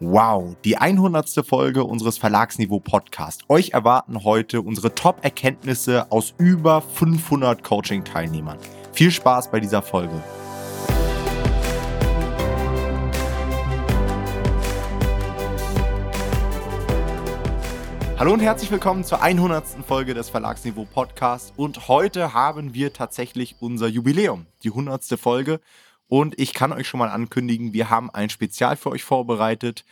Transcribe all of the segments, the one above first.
Wow, die 100. Folge unseres Verlagsniveau Podcast. Euch erwarten heute unsere Top-Erkenntnisse aus über 500 Coaching-Teilnehmern. Viel Spaß bei dieser Folge. Hallo und herzlich willkommen zur 100. Folge des Verlagsniveau Podcasts. Und heute haben wir tatsächlich unser Jubiläum, die 100. Folge. Und ich kann euch schon mal ankündigen, wir haben ein Spezial für euch vorbereitet.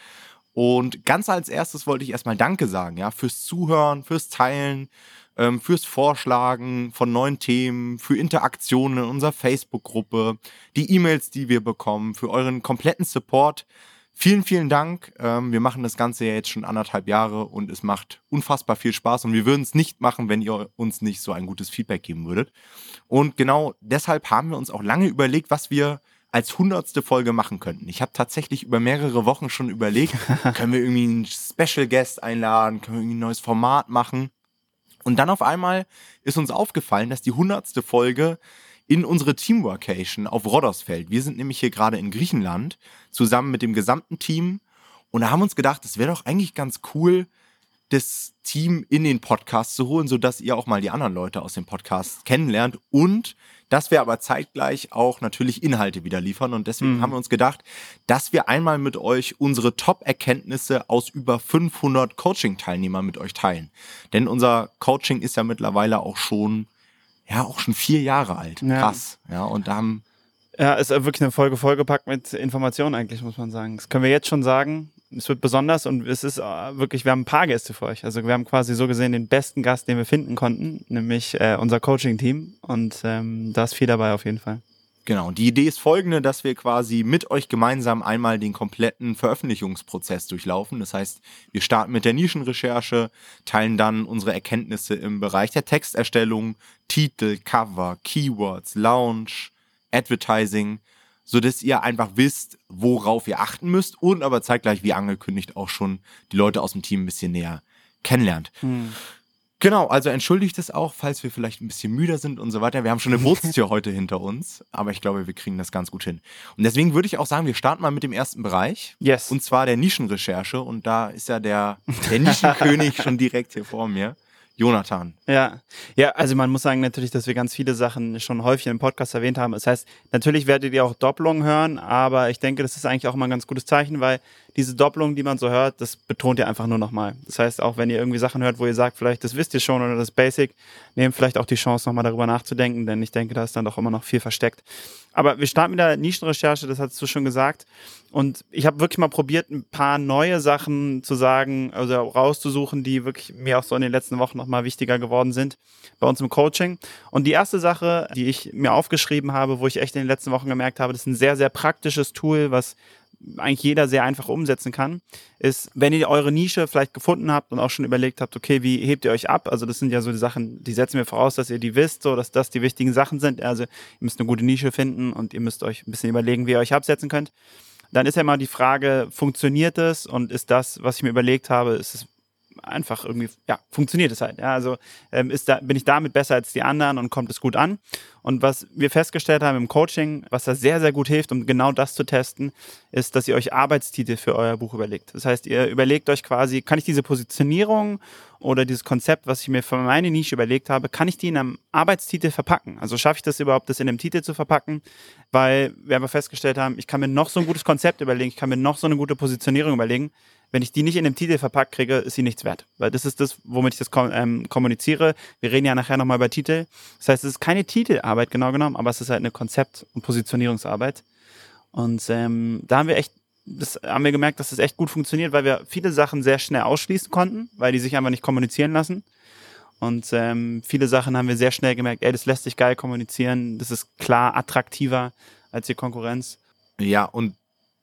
Und ganz als erstes wollte ich erstmal Danke sagen, ja, fürs Zuhören, fürs Teilen, ähm, fürs Vorschlagen von neuen Themen, für Interaktionen in unserer Facebook-Gruppe, die E-Mails, die wir bekommen, für euren kompletten Support. Vielen, vielen Dank. Ähm, wir machen das Ganze ja jetzt schon anderthalb Jahre und es macht unfassbar viel Spaß und wir würden es nicht machen, wenn ihr uns nicht so ein gutes Feedback geben würdet. Und genau deshalb haben wir uns auch lange überlegt, was wir als hundertste Folge machen könnten. Ich habe tatsächlich über mehrere Wochen schon überlegt, können wir irgendwie einen Special Guest einladen, können wir irgendwie ein neues Format machen. Und dann auf einmal ist uns aufgefallen, dass die hundertste Folge in unsere Teamworkation auf fällt. Wir sind nämlich hier gerade in Griechenland zusammen mit dem gesamten Team und da haben uns gedacht, es wäre doch eigentlich ganz cool, das Team in den Podcast zu holen, sodass ihr auch mal die anderen Leute aus dem Podcast kennenlernt und dass wir aber zeitgleich auch natürlich Inhalte wieder liefern. Und deswegen mhm. haben wir uns gedacht, dass wir einmal mit euch unsere Top-Erkenntnisse aus über 500 Coaching-Teilnehmern mit euch teilen. Denn unser Coaching ist ja mittlerweile auch schon, ja, auch schon vier Jahre alt. Ja. Krass. Ja, und da haben ja, ist wirklich eine Folge vollgepackt mit Informationen eigentlich, muss man sagen. Das können wir jetzt schon sagen es wird besonders und es ist äh, wirklich, wir haben ein paar Gäste für euch. Also wir haben quasi so gesehen den besten Gast, den wir finden konnten, nämlich äh, unser Coaching-Team. Und ähm, da ist viel dabei auf jeden Fall. Genau, die Idee ist folgende, dass wir quasi mit euch gemeinsam einmal den kompletten Veröffentlichungsprozess durchlaufen. Das heißt, wir starten mit der Nischenrecherche, teilen dann unsere Erkenntnisse im Bereich der Texterstellung, Titel, Cover, Keywords, Launch, Advertising, so dass ihr einfach wisst, worauf ihr achten müsst und aber zeitgleich, wie angekündigt, auch schon die Leute aus dem Team ein bisschen näher kennenlernt. Hm. Genau, also entschuldigt es auch, falls wir vielleicht ein bisschen müder sind und so weiter. Wir haben schon eine Wurzeltür heute hinter uns, aber ich glaube, wir kriegen das ganz gut hin. Und deswegen würde ich auch sagen, wir starten mal mit dem ersten Bereich. Yes. Und zwar der Nischenrecherche. Und da ist ja der, der Nischenkönig schon direkt hier vor mir. Jonathan. Ja, ja, also man muss sagen natürlich, dass wir ganz viele Sachen schon häufig im Podcast erwähnt haben. Das heißt, natürlich werdet ihr auch Doppelungen hören, aber ich denke, das ist eigentlich auch immer ein ganz gutes Zeichen, weil diese Doppelungen, die man so hört, das betont ihr einfach nur nochmal. Das heißt, auch wenn ihr irgendwie Sachen hört, wo ihr sagt, vielleicht das wisst ihr schon oder das Basic, nehmt vielleicht auch die Chance, nochmal darüber nachzudenken, denn ich denke, da ist dann doch immer noch viel versteckt. Aber wir starten mit der Nischenrecherche, das hast du schon gesagt. Und ich habe wirklich mal probiert, ein paar neue Sachen zu sagen, also rauszusuchen, die wirklich mir auch so in den letzten Wochen nochmal wichtiger geworden sind bei uns im Coaching. Und die erste Sache, die ich mir aufgeschrieben habe, wo ich echt in den letzten Wochen gemerkt habe, das ist ein sehr, sehr praktisches Tool, was eigentlich jeder sehr einfach umsetzen kann, ist, wenn ihr eure Nische vielleicht gefunden habt und auch schon überlegt habt, okay, wie hebt ihr euch ab? Also das sind ja so die Sachen, die setzen wir voraus, dass ihr die wisst, so dass das die wichtigen Sachen sind. Also ihr müsst eine gute Nische finden und ihr müsst euch ein bisschen überlegen, wie ihr euch absetzen könnt. Dann ist ja mal die Frage, funktioniert es und ist das, was ich mir überlegt habe, ist es einfach irgendwie, ja, funktioniert es halt. Ja, also ähm, ist da, bin ich damit besser als die anderen und kommt es gut an. Und was wir festgestellt haben im Coaching, was da sehr, sehr gut hilft, um genau das zu testen, ist, dass ihr euch Arbeitstitel für euer Buch überlegt. Das heißt, ihr überlegt euch quasi, kann ich diese Positionierung oder dieses Konzept, was ich mir für meine Nische überlegt habe, kann ich die in einem Arbeitstitel verpacken? Also schaffe ich das überhaupt, das in einem Titel zu verpacken? Weil wir aber festgestellt haben, ich kann mir noch so ein gutes Konzept überlegen, ich kann mir noch so eine gute Positionierung überlegen wenn ich die nicht in dem Titel verpackt kriege, ist sie nichts wert. Weil das ist das, womit ich das ähm, kommuniziere. Wir reden ja nachher nochmal über Titel. Das heißt, es ist keine Titelarbeit genau genommen, aber es ist halt eine Konzept- und Positionierungsarbeit. Und ähm, da haben wir echt, das haben wir gemerkt, dass das echt gut funktioniert, weil wir viele Sachen sehr schnell ausschließen konnten, weil die sich einfach nicht kommunizieren lassen. Und ähm, viele Sachen haben wir sehr schnell gemerkt, ey, das lässt sich geil kommunizieren, das ist klar attraktiver als die Konkurrenz. Ja, und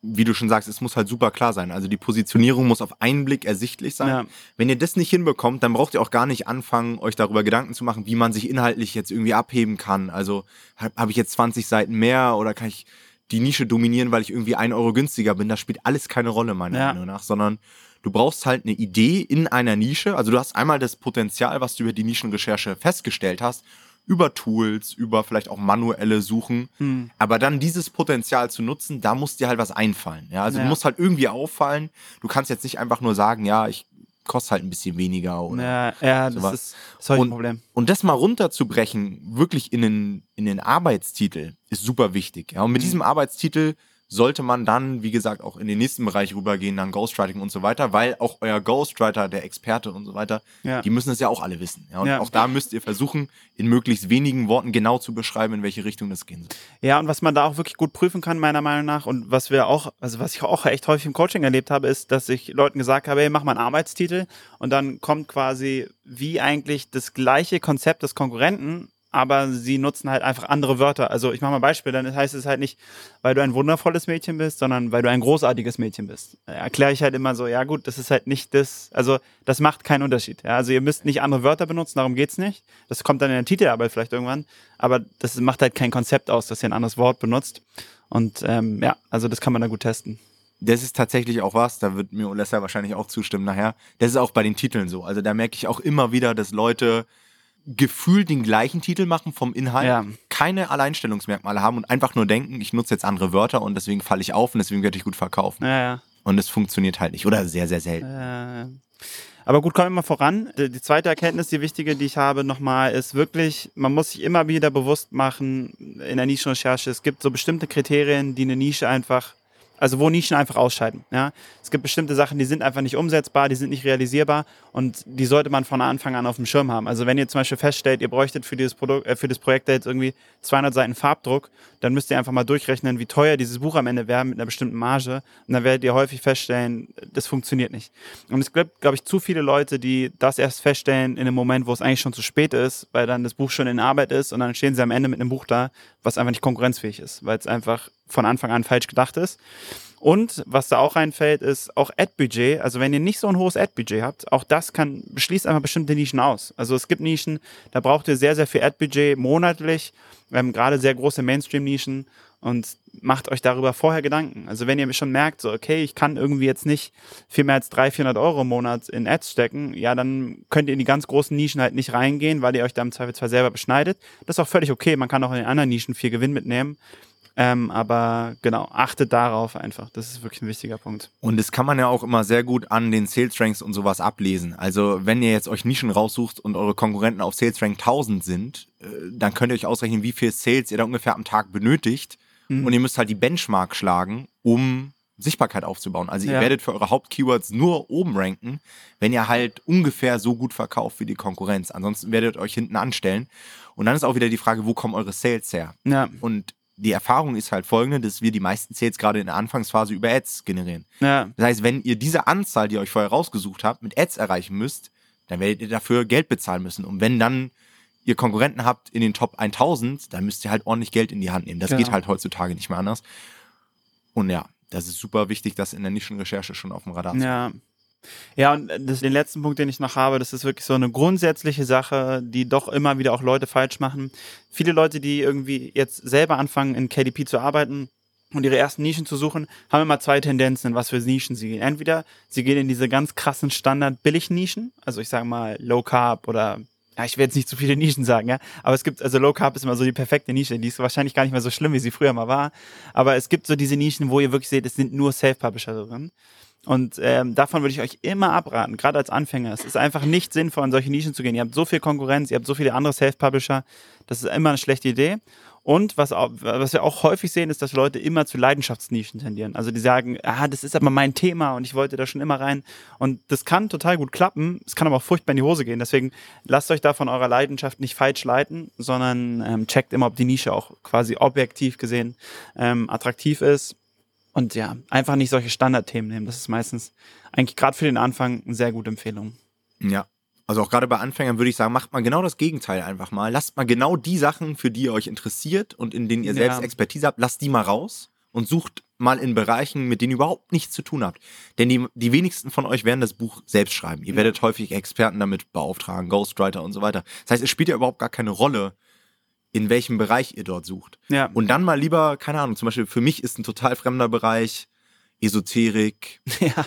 wie du schon sagst, es muss halt super klar sein. Also die Positionierung muss auf einen Blick ersichtlich sein. Ja. Wenn ihr das nicht hinbekommt, dann braucht ihr auch gar nicht anfangen, euch darüber Gedanken zu machen, wie man sich inhaltlich jetzt irgendwie abheben kann. Also habe hab ich jetzt 20 Seiten mehr oder kann ich die Nische dominieren, weil ich irgendwie ein Euro günstiger bin? Das spielt alles keine Rolle, meiner ja. Meinung nach, sondern du brauchst halt eine Idee in einer Nische. Also du hast einmal das Potenzial, was du über die Nischenrecherche festgestellt hast. Über Tools, über vielleicht auch manuelle Suchen. Hm. Aber dann dieses Potenzial zu nutzen, da muss dir halt was einfallen. Ja, also Ja. du musst halt irgendwie auffallen. Du kannst jetzt nicht einfach nur sagen, ja, ich koste halt ein bisschen weniger oder Ja, ja das sowas. ist das ist ein Und- Problem. und das mal runterzubrechen, wirklich in den, in den Arbeitstitel, ist super wichtig. Ja? Und mit Mhm. diesem Arbeitstitel sollte man dann, wie gesagt, auch in den nächsten Bereich rübergehen, dann Ghostwriting und so weiter, weil auch euer Ghostwriter, der Experte und so weiter, Ja. die müssen es ja auch alle wissen. Ja? Und Ja. auch da müsst ihr versuchen, in möglichst wenigen Worten genau zu beschreiben, in welche Richtung das gehen soll. Ja, und was man da auch wirklich gut prüfen kann, meiner Meinung nach, und was wir auch, also was ich auch echt häufig im Coaching erlebt habe, ist, dass ich Leuten gesagt habe, hey, mach mal einen Arbeitstitel und dann kommt quasi wie eigentlich das gleiche Konzept des Konkurrenten, aber sie nutzen halt einfach andere Wörter. Also ich mache mal ein Beispiel, dann heißt es halt nicht, weil du ein wundervolles Mädchen bist, sondern weil du ein großartiges Mädchen bist. Erkläre ich halt immer so, ja gut, das ist halt nicht das, also das macht keinen Unterschied. Ja? Also ihr müsst nicht andere Wörter benutzen, darum geht's nicht. Das kommt dann in der Titelarbeit vielleicht irgendwann, aber das macht halt kein Konzept aus, dass ihr ein anderes Wort benutzt. Und ähm, ja, also das kann man da gut testen. Das ist tatsächlich auch was, da wird mir Olessa wahrscheinlich auch zustimmen nachher. Das ist auch bei den Titeln so. Also da merke ich auch immer wieder, dass Leute gefühlt den gleichen Titel machen vom Inhalt, Ja. keine Alleinstellungsmerkmale haben und einfach nur denken, ich nutze jetzt andere Wörter und deswegen falle ich auf und deswegen werde ich gut verkaufen. Ja, ja. Und es funktioniert halt nicht oder sehr, sehr selten. Aber gut, kommen wir mal voran. Die die zweite Erkenntnis, die wichtige, die ich habe, nochmal, ist wirklich, man muss sich immer wieder bewusst machen in der Nischenrecherche, es gibt so bestimmte Kriterien, die eine Nische einfach, also wo Nischen einfach ausscheiden. Ja? Es gibt bestimmte Sachen, die sind einfach nicht umsetzbar, die sind nicht realisierbar und die sollte man von Anfang an auf dem Schirm haben. Also wenn ihr zum Beispiel feststellt, ihr bräuchtet für dieses Produkt, äh, für das Projekt jetzt irgendwie 200 Seiten Farbdruck, dann müsst ihr einfach mal durchrechnen, wie teuer dieses Buch am Ende wäre mit einer bestimmten Marge. Und dann werdet ihr häufig feststellen, das funktioniert nicht. Und es gibt, glaube ich, zu viele Leute, die das erst feststellen in einem Moment, wo es eigentlich schon zu spät ist, weil dann das Buch schon in Arbeit ist und dann stehen sie am Ende mit einem Buch da, was einfach nicht konkurrenzfähig ist, weil es einfach von Anfang an falsch gedacht ist. Und was da auch reinfällt, ist auch Ad-Budget. Also wenn ihr nicht so ein hohes Ad-Budget habt, auch das kann, beschließt einfach bestimmte Nischen aus. Also es gibt Nischen, da braucht ihr sehr, sehr viel Ad-Budget monatlich, ähm, gerade sehr große Mainstream-Nischen und macht euch darüber vorher Gedanken. Also wenn ihr schon merkt, so, okay, ich kann irgendwie jetzt nicht viel mehr als 300, 400 Euro im Monat in Ads stecken, ja, dann könnt ihr in die ganz großen Nischen halt nicht reingehen, weil ihr euch da im Zweifelsfall selber beschneidet. Das ist auch völlig okay. Man kann auch in den anderen Nischen viel Gewinn mitnehmen. Ähm, aber genau, achtet darauf einfach. Das ist wirklich ein wichtiger Punkt. Und das kann man ja auch immer sehr gut an den Sales Ranks und sowas ablesen. Also wenn ihr jetzt euch Nischen raussucht und eure Konkurrenten auf Sales Rank 1000 sind, äh, dann könnt ihr euch ausrechnen, wie viel Sales ihr da ungefähr am Tag benötigt. Mhm. Und ihr müsst halt die Benchmark schlagen, um Sichtbarkeit aufzubauen. Also ihr Ja. werdet für eure Hauptkeywords nur oben ranken, wenn ihr halt ungefähr so gut verkauft wie die Konkurrenz. Ansonsten werdet ihr euch hinten anstellen. Und dann ist auch wieder die Frage, wo kommen eure Sales her? Ja, Und die Erfahrung ist halt folgende, dass wir die meisten Sales gerade in der Anfangsphase über Ads generieren. ja, Das heißt, wenn ihr diese Anzahl, die ihr euch vorher rausgesucht habt, mit Ads erreichen müsst, dann werdet ihr dafür Geld bezahlen müssen. Und wenn dann ihr Konkurrenten habt in den Top 1000, dann müsst ihr halt ordentlich Geld in die Hand nehmen. Das Genau. geht halt heutzutage nicht mehr anders. Und ja, das ist super wichtig, das in der Nischenrecherche schon auf dem Radar zu ja. Ja, und das, den letzten Punkt, den ich noch habe, das ist wirklich so eine grundsätzliche Sache, die doch immer wieder auch Leute falsch machen. Viele Leute, die irgendwie jetzt selber anfangen, in KDP zu arbeiten und ihre ersten Nischen zu suchen, haben immer zwei Tendenzen, in was für Nischen sie gehen. Entweder sie gehen in diese ganz krassen Standard-Billig-Nischen, also ich sage mal Low Carb oder ja, ich will jetzt nicht zu viele Nischen sagen, ja, aber es gibt, also Low Carb ist immer so die perfekte Nische, die ist wahrscheinlich gar nicht mehr so schlimm, wie sie früher mal war, aber es gibt so diese Nischen, wo ihr wirklich seht, es sind nur Self-Publisher drin und ähm, davon würde ich euch immer abraten, gerade als Anfänger. Es ist einfach nicht sinnvoll, in solche Nischen zu gehen. Ihr habt so viel Konkurrenz, ihr habt so viele andere Self-Publisher. Das ist immer eine schlechte Idee. Und was, auch, was wir auch häufig sehen, ist, dass Leute immer zu Leidenschaftsnischen tendieren. Also die sagen, ah, das ist aber mein Thema und ich wollte da schon immer rein. Und das kann total gut klappen. Es kann aber auch furchtbar in die Hose gehen. Deswegen lasst euch da von eurer Leidenschaft nicht falsch leiten, sondern ähm, checkt immer, ob die Nische auch quasi objektiv gesehen ähm, attraktiv ist. Und ja, einfach nicht solche Standardthemen nehmen. Das ist meistens eigentlich gerade für den Anfang eine sehr gute Empfehlung. Ja. Also auch gerade bei Anfängern würde ich sagen, macht mal genau das Gegenteil einfach mal. Lasst mal genau die Sachen, für die ihr euch interessiert und in denen ihr selbst Ja. Expertise habt, lasst die mal raus und sucht mal in Bereichen, mit denen ihr überhaupt nichts zu tun habt. Denn die, die wenigsten von euch werden das Buch selbst schreiben. Ihr werdet häufig Experten damit beauftragen, Ghostwriter und so weiter. Das heißt, es spielt ja überhaupt gar keine Rolle, in welchem Bereich ihr dort sucht. Ja. Und dann mal lieber, keine Ahnung, zum Beispiel für mich ist ein total fremder Bereich Esoterik, ja.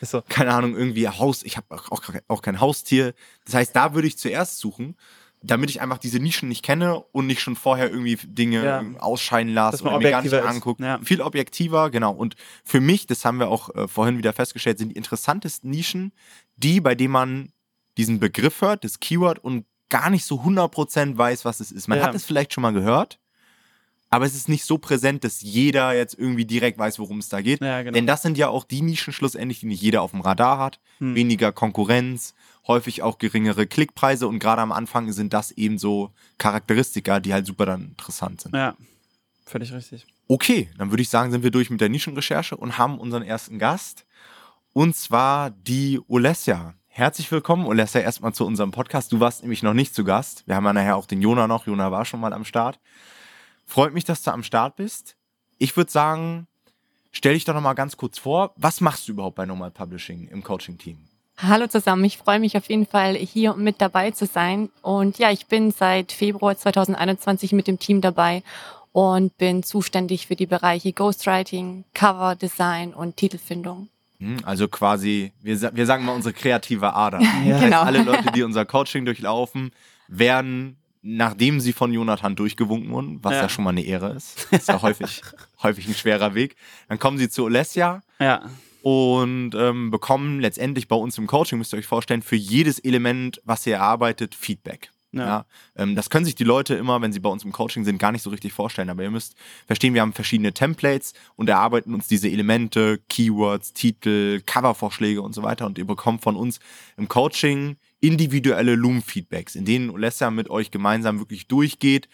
Ist so. keine Ahnung, irgendwie Haus, ich habe auch, auch kein Haustier. Das heißt, da würde ich zuerst suchen, damit ich einfach diese Nischen nicht kenne und nicht schon vorher irgendwie Dinge Ja. ausscheiden lasse oder mir gar nicht angucke. Ja. Viel objektiver, genau. Und für mich, das haben wir auch äh, vorhin wieder festgestellt, sind die interessantesten Nischen die, bei denen man diesen Begriff hört, das Keyword und gar nicht so 100% weiß, was es ist. Man Ja. hat es vielleicht schon mal gehört, aber es ist nicht so präsent, dass jeder jetzt irgendwie direkt weiß, worum es da geht. Ja, genau. Denn das sind ja auch die Nischen schlussendlich, die nicht jeder auf dem Radar hat. Hm. Weniger Konkurrenz, häufig auch geringere Klickpreise und gerade am Anfang sind das eben so Charakteristika, die halt super dann interessant sind. Ja, völlig richtig. Okay, dann würde ich sagen, sind wir durch mit der Nischenrecherche und haben unseren ersten Gast. Und zwar die Olesja. Herzlich willkommen, Olesja, erstmal zu unserem Podcast. Du warst nämlich noch nicht zu Gast. Wir haben ja nachher auch den Jona noch. Jona war schon mal am Start. Freut mich, dass du am Start bist. Ich würde sagen, stell dich doch noch mal ganz kurz vor. Was machst du überhaupt bei Normal Publishing im Coaching-Team? Hallo zusammen, ich freue mich auf jeden Fall hier mit dabei zu sein. Und ja, ich bin seit Februar 2021 mit dem Team dabei und bin zuständig für die Bereiche Ghostwriting, Cover Design und Titelfindung. Hm, Also quasi, wir, wir sagen mal unsere kreative Ader. Ja. Das heißt, Genau. alle Leute, die unser Coaching durchlaufen, werden, nachdem sie von Jonathan durchgewunken wurden, was ja, Ja. schon mal eine Ehre ist, ist ja häufig, häufig ein schwerer Weg, dann kommen sie zu Olesja Ja, und ähm, bekommen letztendlich bei uns im Coaching, müsst ihr euch vorstellen, für jedes Element, was ihr erarbeitet, Feedback. Ja. Ja. ähm, das können sich die Leute immer, wenn sie bei uns im Coaching sind, gar nicht so richtig vorstellen. Aber ihr müsst verstehen, wir haben verschiedene Templates und erarbeiten uns diese Elemente, Keywords, Titel, Covervorschläge und so weiter. Und ihr bekommt von uns im Coaching individuelle Loom-Feedbacks, in denen Olesja mit euch gemeinsam wirklich durchgeht.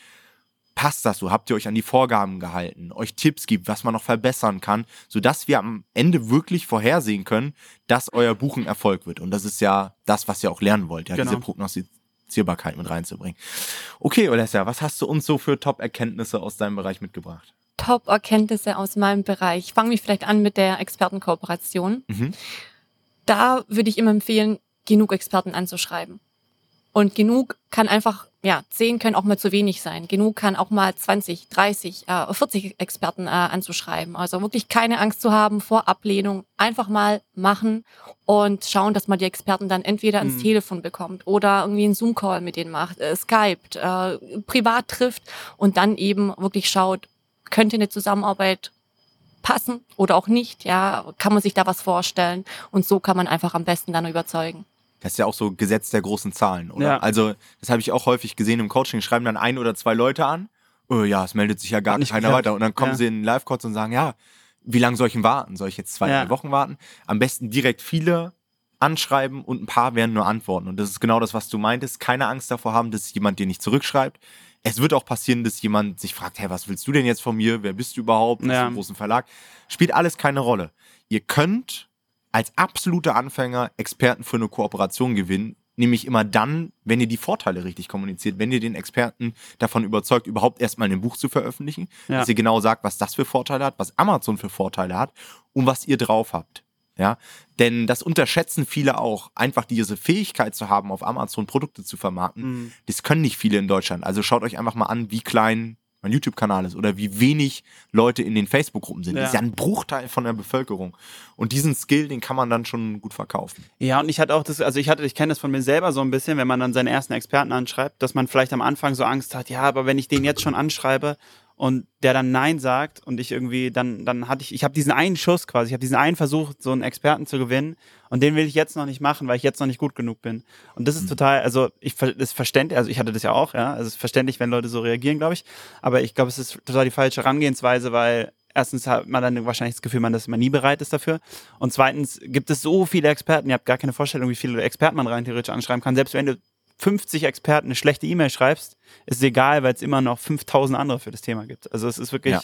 Passt das so? Habt ihr euch an die Vorgaben gehalten? Euch Tipps gibt, was man noch verbessern kann, sodass wir am Ende wirklich vorhersehen können, dass euer Buch ein Erfolg wird. Und das ist ja das, was ihr auch lernen wollt, ja, Genau. diese Prognostizierbarkeit mit reinzubringen. Okay, Olesja, was hast du uns so für Top-Erkenntnisse aus deinem Bereich mitgebracht? Top-Erkenntnisse aus meinem Bereich. Fangen wir vielleicht an mit der Expertenkooperation. Mhm. Da würde ich immer empfehlen, genug Experten anzuschreiben. Und genug kann einfach, ja, 10 können auch mal zu wenig sein. Genug kann auch mal 20, 30, äh, 40 Experten äh, anzuschreiben. Also wirklich keine Angst zu haben vor Ablehnung. Einfach mal machen und schauen, dass man die Experten dann entweder ans Mhm. Telefon bekommt oder irgendwie einen Zoom-Call mit denen macht, äh, Skypt, äh, privat trifft und dann eben wirklich schaut, könnte eine Zusammenarbeit passen oder auch nicht, ja, kann man sich da was vorstellen und so kann man einfach am besten dann überzeugen. Das ist ja auch so Gesetz der großen Zahlen, oder? Ja. Also, das habe ich auch häufig gesehen im Coaching. Schreiben dann ein oder zwei Leute an. Oh ja, es meldet sich ja gar keiner geklappt. weiter. Und dann kommen Ja. sie in Live-Calls und sagen, ja, wie lange soll ich denn warten? Soll ich jetzt zwei Ja. drei Wochen warten? Am besten direkt viele anschreiben und ein paar werden nur antworten. Und das ist genau das, was du meintest. Keine Angst davor haben, dass jemand dir nicht zurückschreibt. Es wird auch passieren, dass jemand sich fragt, hey, was willst du denn jetzt von mir? Wer bist du überhaupt? Ja. einen großen Verlag? Spielt alles keine Rolle. Ihr könnt als absoluter Anfänger Experten für eine Kooperation gewinnen. Nämlich immer dann, wenn ihr die Vorteile richtig kommuniziert, wenn ihr den Experten davon überzeugt, überhaupt erstmal ein Buch zu veröffentlichen, Ja. dass ihr genau sagt, was das für Vorteile hat, was Amazon für Vorteile hat und was ihr drauf habt. Ja, denn das unterschätzen viele auch, einfach diese Fähigkeit zu haben, auf Amazon Produkte zu vermarkten. Mhm. Das können nicht viele in Deutschland. Also schaut euch einfach mal an, wie klein mein YouTube-Kanal ist oder wie wenig Leute in den Facebook-Gruppen sind. Das ist Ja. ja ein Bruchteil von der Bevölkerung. Und diesen Skill, den kann man dann schon gut verkaufen. Ja, und ich hatte auch das, also ich hatte, ich kenne das von mir selber so ein bisschen, wenn man dann seinen ersten Experten anschreibt, dass man vielleicht am Anfang so Angst hat, ja, aber wenn ich den jetzt schon anschreibe und der dann Nein sagt und ich irgendwie, dann, dann hatte ich, ich habe diesen einen Schuss quasi, ich habe diesen einen Versuch, so einen Experten zu gewinnen und den will ich jetzt noch nicht machen, weil ich jetzt noch nicht gut genug bin. Und das ist total, also ich ist verständlich, also ich hatte das ja auch, ja, also es ist verständlich, wenn Leute so reagieren, glaube ich, aber ich glaube, es ist total die falsche Herangehensweise, weil erstens hat man dann wahrscheinlich das Gefühl, man, dass man nie bereit ist dafür. Und zweitens gibt es so viele Experten, ihr habt gar keine Vorstellung, wie viele Experten man rein theoretisch anschreiben kann. Selbst wenn du 50 Experten eine schlechte E-Mail schreibst, ist es egal, weil es immer noch 5000 andere für das Thema gibt. Also es ist wirklich, Ja.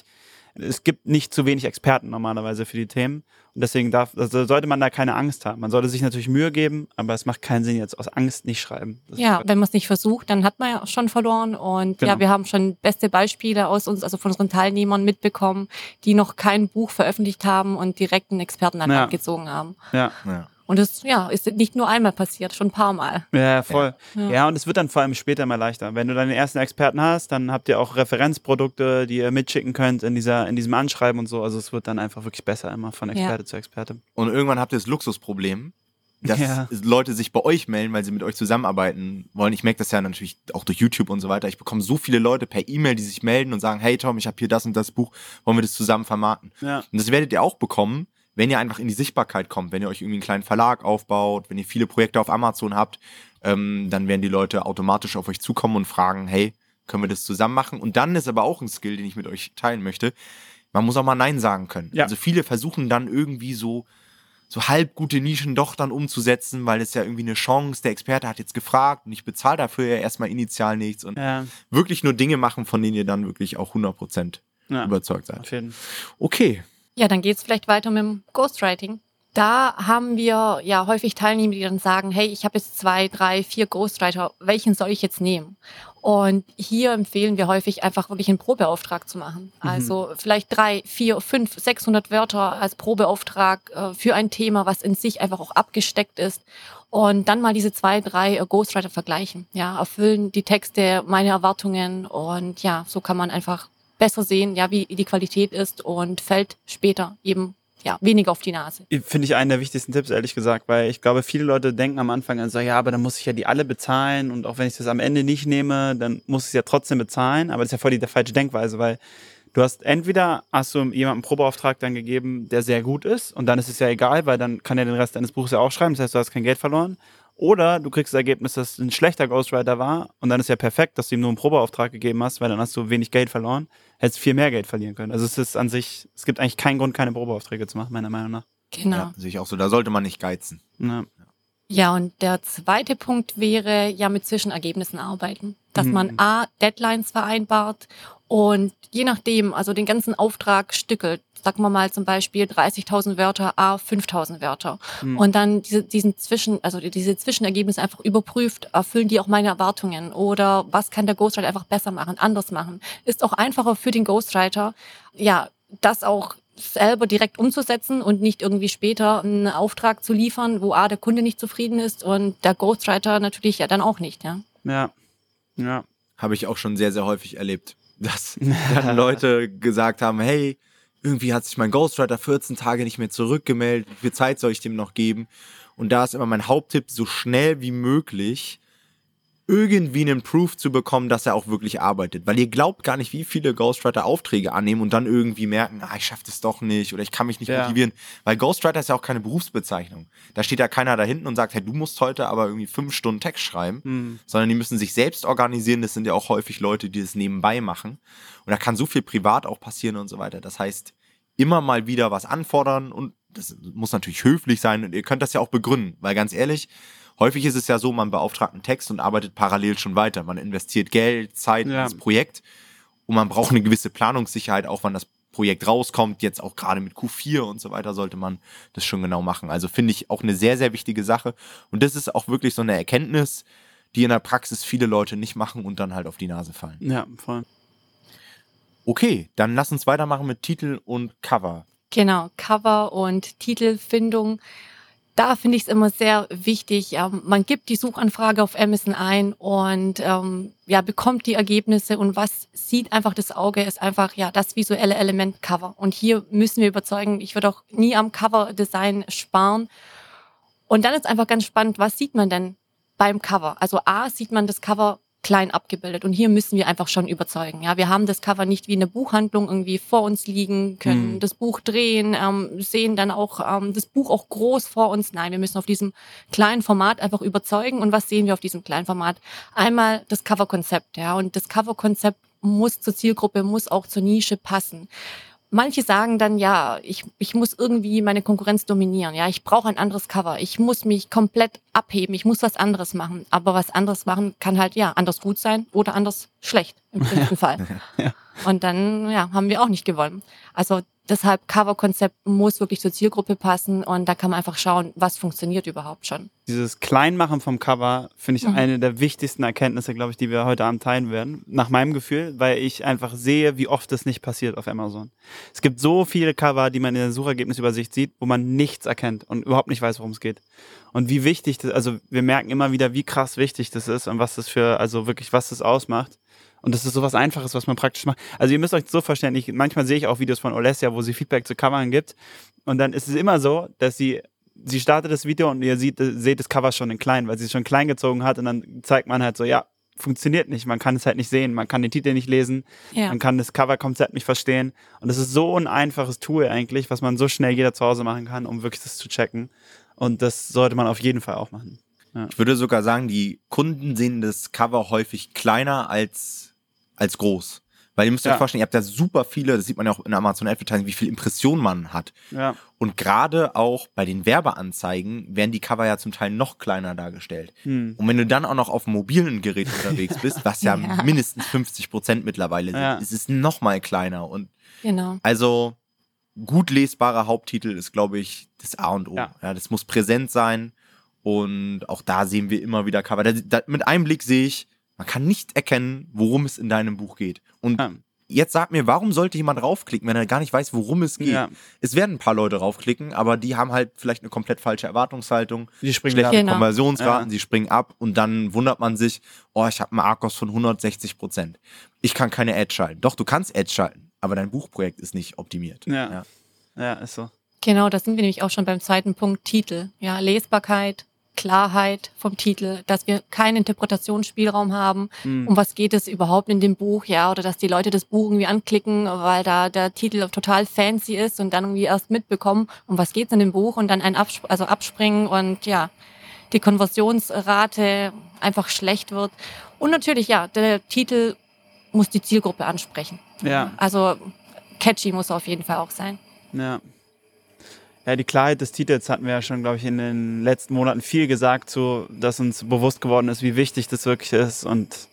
es gibt nicht zu wenig Experten normalerweise für die Themen. Und deswegen darf, also sollte man da keine Angst haben. Man sollte sich natürlich Mühe geben, aber es macht keinen Sinn, jetzt aus Angst nicht schreiben. Das Ja, wenn man es nicht versucht, dann hat man ja auch schon verloren. Und Genau. ja, wir haben schon beste Beispiele aus uns, also von unseren Teilnehmern mitbekommen, die noch kein Buch veröffentlicht haben und direkt einen Experten an Ja. Gezogen haben. ja. Ja. Und das ja, ist nicht nur einmal passiert, schon ein paar Mal. Ja, voll. Ja. Ja. und es wird dann vor allem später mal leichter. Wenn du deinen ersten Experten hast, dann habt ihr auch Referenzprodukte, die ihr mitschicken könnt in, dieser, in diesem Anschreiben und so. Also es wird dann einfach wirklich besser immer von Experte zu Experte. Und irgendwann habt ihr das Luxusproblem, dass Ja. Leute sich bei euch melden, weil sie mit euch zusammenarbeiten wollen. Ich merke das ja natürlich auch durch YouTube und so weiter. Ich bekomme so viele Leute per E-Mail, die sich melden und sagen, hey Tom, ich habe hier das und das Buch, wollen wir das zusammen vermarkten? Ja. Und das werdet ihr auch bekommen, wenn ihr einfach in die Sichtbarkeit kommt, wenn ihr euch irgendwie einen kleinen Verlag aufbaut, wenn ihr viele Projekte auf Amazon habt, ähm, dann werden die Leute automatisch auf euch zukommen und fragen, hey, können wir das zusammen machen? Und dann ist aber auch ein Skill, den ich mit euch teilen möchte. Man muss auch mal Nein sagen können. Ja. Also viele versuchen dann irgendwie so, so halb gute Nischen doch dann umzusetzen, weil es ja irgendwie eine Chance, der Experte hat jetzt gefragt und ich bezahle dafür ja erstmal initial nichts und Ja, wirklich nur Dinge machen, von denen ihr dann wirklich auch 100% ja. überzeugt seid. Okay, Ja, dann geht's vielleicht weiter mit dem Ghostwriting. Da haben wir ja häufig Teilnehmer, die dann sagen, hey, ich habe jetzt zwei, drei, vier Ghostwriter, welchen soll ich jetzt nehmen? Und hier empfehlen wir häufig einfach wirklich einen Probeauftrag zu machen. Also vielleicht drei, vier, fünf, 600 Wörter als Probeauftrag äh, für ein Thema, was in sich einfach auch abgesteckt ist. Und dann mal diese zwei, drei äh, Ghostwriter vergleichen. Ja, erfüllen die Texte meine Erwartungen und ja, so kann man einfach besser sehen, ja, wie die Qualität ist und fällt später eben ja, weniger auf die Nase. Finde ich einen der wichtigsten Tipps, ehrlich gesagt, weil ich glaube, viele Leute denken am Anfang an so, ja, aber dann muss ich ja die alle bezahlen und auch wenn ich das am Ende nicht nehme, dann muss ich es ja trotzdem bezahlen, aber das ist ja voll die falsche Denkweise, weil du hast entweder hast du jemandem einen Probeauftrag dann gegeben, der sehr gut ist und dann ist es ja egal, weil dann kann er den Rest deines Buches ja auch schreiben, das heißt, du hast kein Geld verloren. Oder du kriegst das Ergebnis, dass ein schlechter Ghostwriter war und dann ist ja perfekt, dass du ihm nur einen Probeauftrag gegeben hast, weil dann hast du wenig Geld verloren, hättest viel mehr Geld verlieren können. Also es ist an sich, es gibt eigentlich keinen Grund, keine Probeaufträge zu machen, meiner Meinung nach. Genau. ja, sehe ich auch so. Da sollte man nicht geizen. Ja. Ja, und der zweite Punkt wäre ja mit Zwischenergebnissen arbeiten. Dass Mhm. man A, Deadlines vereinbart und je nachdem, also den ganzen Auftrag stückelt. Sagen wir mal zum Beispiel 30.000 Wörter, A, 5.000 Wörter. Mhm. Und dann diese, diesen Zwischen, also diese Zwischenergebnisse einfach überprüft, erfüllen die auch meine Erwartungen oder was kann der Ghostwriter einfach besser machen, anders machen. Ist auch einfacher für den Ghostwriter, ja, das auch selber direkt umzusetzen und nicht irgendwie später einen Auftrag zu liefern, wo A, der Kunde nicht zufrieden ist und der Ghostwriter natürlich ja dann auch nicht, ja. Ja. Ja. Habe ich auch schon sehr, sehr häufig erlebt, dass dann Leute gesagt haben, hey, irgendwie hat sich mein Ghostwriter 14 Tage nicht mehr zurückgemeldet, wie viel Zeit soll ich dem noch geben? Und da ist immer mein Haupttipp, so schnell wie möglich irgendwie einen Proof zu bekommen, dass er auch wirklich arbeitet. Weil ihr glaubt gar nicht, wie viele Ghostwriter Aufträge annehmen und dann irgendwie merken, ah, ich schaffe das doch nicht oder ich kann mich nicht Ja. motivieren. Weil Ghostwriter ist ja auch keine Berufsbezeichnung. Da steht ja keiner da hinten und sagt, hey, du musst heute aber irgendwie fünf Stunden Text schreiben Hm. sondern die müssen sich selbst organisieren. Das sind ja auch häufig Leute, die das nebenbei machen. Und da kann so viel privat auch passieren und so weiter. Das heißt, immer mal wieder was anfordern und das muss natürlich höflich sein und ihr könnt das ja auch begründen, weil ganz ehrlich, häufig ist es ja so, man beauftragt einen Text und arbeitet parallel schon weiter. Man investiert Geld, Zeit in Ja. das Projekt und man braucht eine gewisse Planungssicherheit, auch wann das Projekt rauskommt. Jetzt auch gerade mit Q4 und so weiter sollte man das schon genau machen. Also finde ich auch eine sehr, sehr wichtige Sache. Und das ist auch wirklich so eine Erkenntnis, die in der Praxis viele Leute nicht machen und dann halt auf die Nase fallen. Ja, voll. Okay, dann lass uns weitermachen mit Titel und Cover. Genau, Cover und Titelfindung. Da finde ich es immer sehr wichtig. Ähm, man gibt die Suchanfrage auf Amazon ein und ähm, ja, bekommt die Ergebnisse und was sieht einfach das Auge, ist einfach ja das visuelle Element Cover. Und hier müssen wir überzeugen, ich würde auch nie am Cover-Design sparen. Und dann ist einfach ganz spannend, was sieht man denn beim Cover? Also A, sieht man das Cover klein abgebildet und hier müssen wir einfach schon überzeugen. Ja, wir haben das Cover nicht wie eine Buchhandlung irgendwie vor uns liegen, können Mhm. das Buch drehen, ähm, sehen dann auch ähm, das Buch auch groß vor uns. Nein, wir müssen auf diesem kleinen Format einfach überzeugen. Und was sehen wir auf diesem kleinen Format? Einmal das Coverkonzept, ja, und das Coverkonzept muss zur Zielgruppe, muss auch zur Nische passen. Manche sagen dann, ja, ich, ich muss irgendwie meine Konkurrenz dominieren. Ja, ich brauche ein anderes Cover. Ich muss mich komplett abheben. Ich muss was anderes machen. Aber was anderes machen kann halt, ja, anders gut sein oder anders schlecht im schlimmsten Fall. Ja. Und dann, ja, haben wir auch nicht gewonnen. Also deshalb Coverkonzept muss wirklich zur Zielgruppe passen und da kann man einfach schauen, was funktioniert überhaupt schon. Dieses Kleinmachen vom Cover finde ich Mhm. eine der wichtigsten Erkenntnisse, glaube ich, die wir heute Abend teilen werden. Nach meinem Gefühl, weil ich einfach sehe, wie oft das nicht passiert auf Amazon. Es gibt so viele Cover, die man in der Suchergebnisübersicht sieht, wo man nichts erkennt und überhaupt nicht weiß, worum es geht. Und wie wichtig das, also wir merken immer wieder, wie krass wichtig das ist und was das für, also wirklich, was das ausmacht. Und das ist sowas Einfaches, was man praktisch macht. Also ihr müsst euch so verstehen, ich, manchmal sehe ich auch Videos von Olesja, wo sie Feedback zu Covern gibt. Und dann ist es immer so, dass sie sie startet das Video und ihr seht, seht das Cover schon in klein, weil sie es schon klein gezogen hat und dann zeigt man halt so, ja, funktioniert nicht, man kann es halt nicht sehen, man kann den Titel nicht lesen, Ja. man kann das Coverkonzept nicht verstehen und es ist so ein einfaches Tool eigentlich, was man so schnell jeder zu Hause machen kann, um wirklich das zu checken und das sollte man auf jeden Fall auch machen. Ich würde sogar sagen, die Kunden sehen das Cover häufig kleiner als, als groß. Weil ihr müsst euch Ja. vorstellen, ihr habt ja super viele, das sieht man ja auch in Amazon Advertising, wie viel Impressionen man hat. Ja, Und gerade auch bei den Werbeanzeigen werden die Cover ja zum Teil noch kleiner dargestellt. Hm. Und wenn du dann auch noch auf mobilen Gerät unterwegs bist, was ja, Ja. mindestens 50 Prozent mittlerweile sind, Ja. ist es noch mal kleiner. Und Genau. also gut lesbarer Haupttitel ist, glaube ich, das A und O. Ja. Ja. das muss präsent sein. Und auch da sehen wir immer wieder Cover. Da, da, mit einem Blick sehe ich, man kann nicht erkennen, worum es in deinem Buch geht. Und Ja. jetzt sag mir, warum sollte jemand raufklicken, wenn er gar nicht weiß, worum es geht? Ja. Es werden ein paar Leute raufklicken, aber die haben halt vielleicht eine komplett falsche Erwartungshaltung, die springen schlechte ab. Genau. Konversionsraten, Ja. sie springen ab und dann wundert man sich, oh, ich habe einen Arcos von 160 Prozent. Ich kann keine Ads schalten. Doch, du kannst Ads schalten, aber dein Buchprojekt ist nicht optimiert. Ja. Ja, ist so. Genau, da sind wir nämlich auch schon beim zweiten Punkt Titel. Ja, Lesbarkeit, Klarheit vom Titel, dass wir keinen Interpretationsspielraum haben. Hm. Um was geht es überhaupt in dem Buch? Ja, oder dass die Leute das Buch irgendwie anklicken, weil da der Titel total fancy ist und dann irgendwie erst mitbekommen, um was geht's in dem Buch und dann ein Absp also abspringen und ja, die Konversionsrate einfach schlecht wird. Und natürlich, ja, der Titel muss die Zielgruppe ansprechen. Ja. Also catchy muss er auf jeden Fall auch sein. Ja. Ja, die Klarheit des Titels hatten wir ja schon, glaube ich, in den letzten Monaten viel gesagt, so dass uns bewusst geworden ist, wie wichtig das wirklich ist und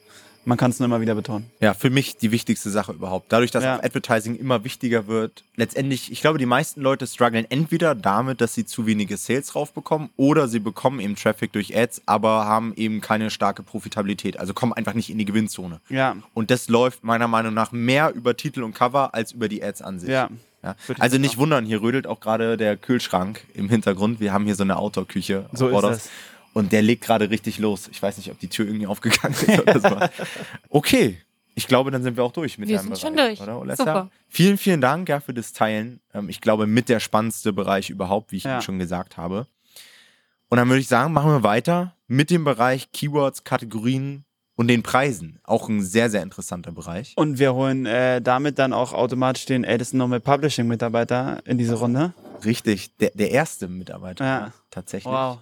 man kann es nur immer wieder betonen. Ja, für mich die wichtigste Sache überhaupt. Dadurch, dass Ja. Advertising immer wichtiger wird, letztendlich, ich glaube, die meisten Leute strugglen entweder damit, dass sie zu wenige Sales raufbekommen oder sie bekommen eben Traffic durch Ads, aber haben eben keine starke Profitabilität. Also kommen einfach nicht in die Gewinnzone. Ja, Und das läuft meiner Meinung nach mehr über Titel und Cover als über die Ads an sich. ja. Ja. Also nicht wundern, hier rödelt auch gerade der Kühlschrank im Hintergrund. Wir haben hier so eine Outdoor-Küche. So ist das. Und der legt gerade richtig los. Ich weiß nicht, ob die Tür irgendwie aufgegangen ist oder so. Okay. Ich glaube, dann sind wir auch durch mit Wir deinem sind schon Bereich, durch. Oder? Super. Vielen, vielen Dank ja, für das Teilen. Ähm, ich glaube, mit der spannendste Bereich überhaupt, wie ich Ja. Schon gesagt habe. Und dann würde ich sagen, machen wir weiter mit dem Bereich Keywords, Kategorien und den Preisen. Auch ein sehr, sehr interessanter Bereich. Und wir holen äh, damit dann auch automatisch den ältesten Normal Publishing Mitarbeiter in diese Runde. Richtig, der, der erste Mitarbeiter. Ja. Tatsächlich. Wow.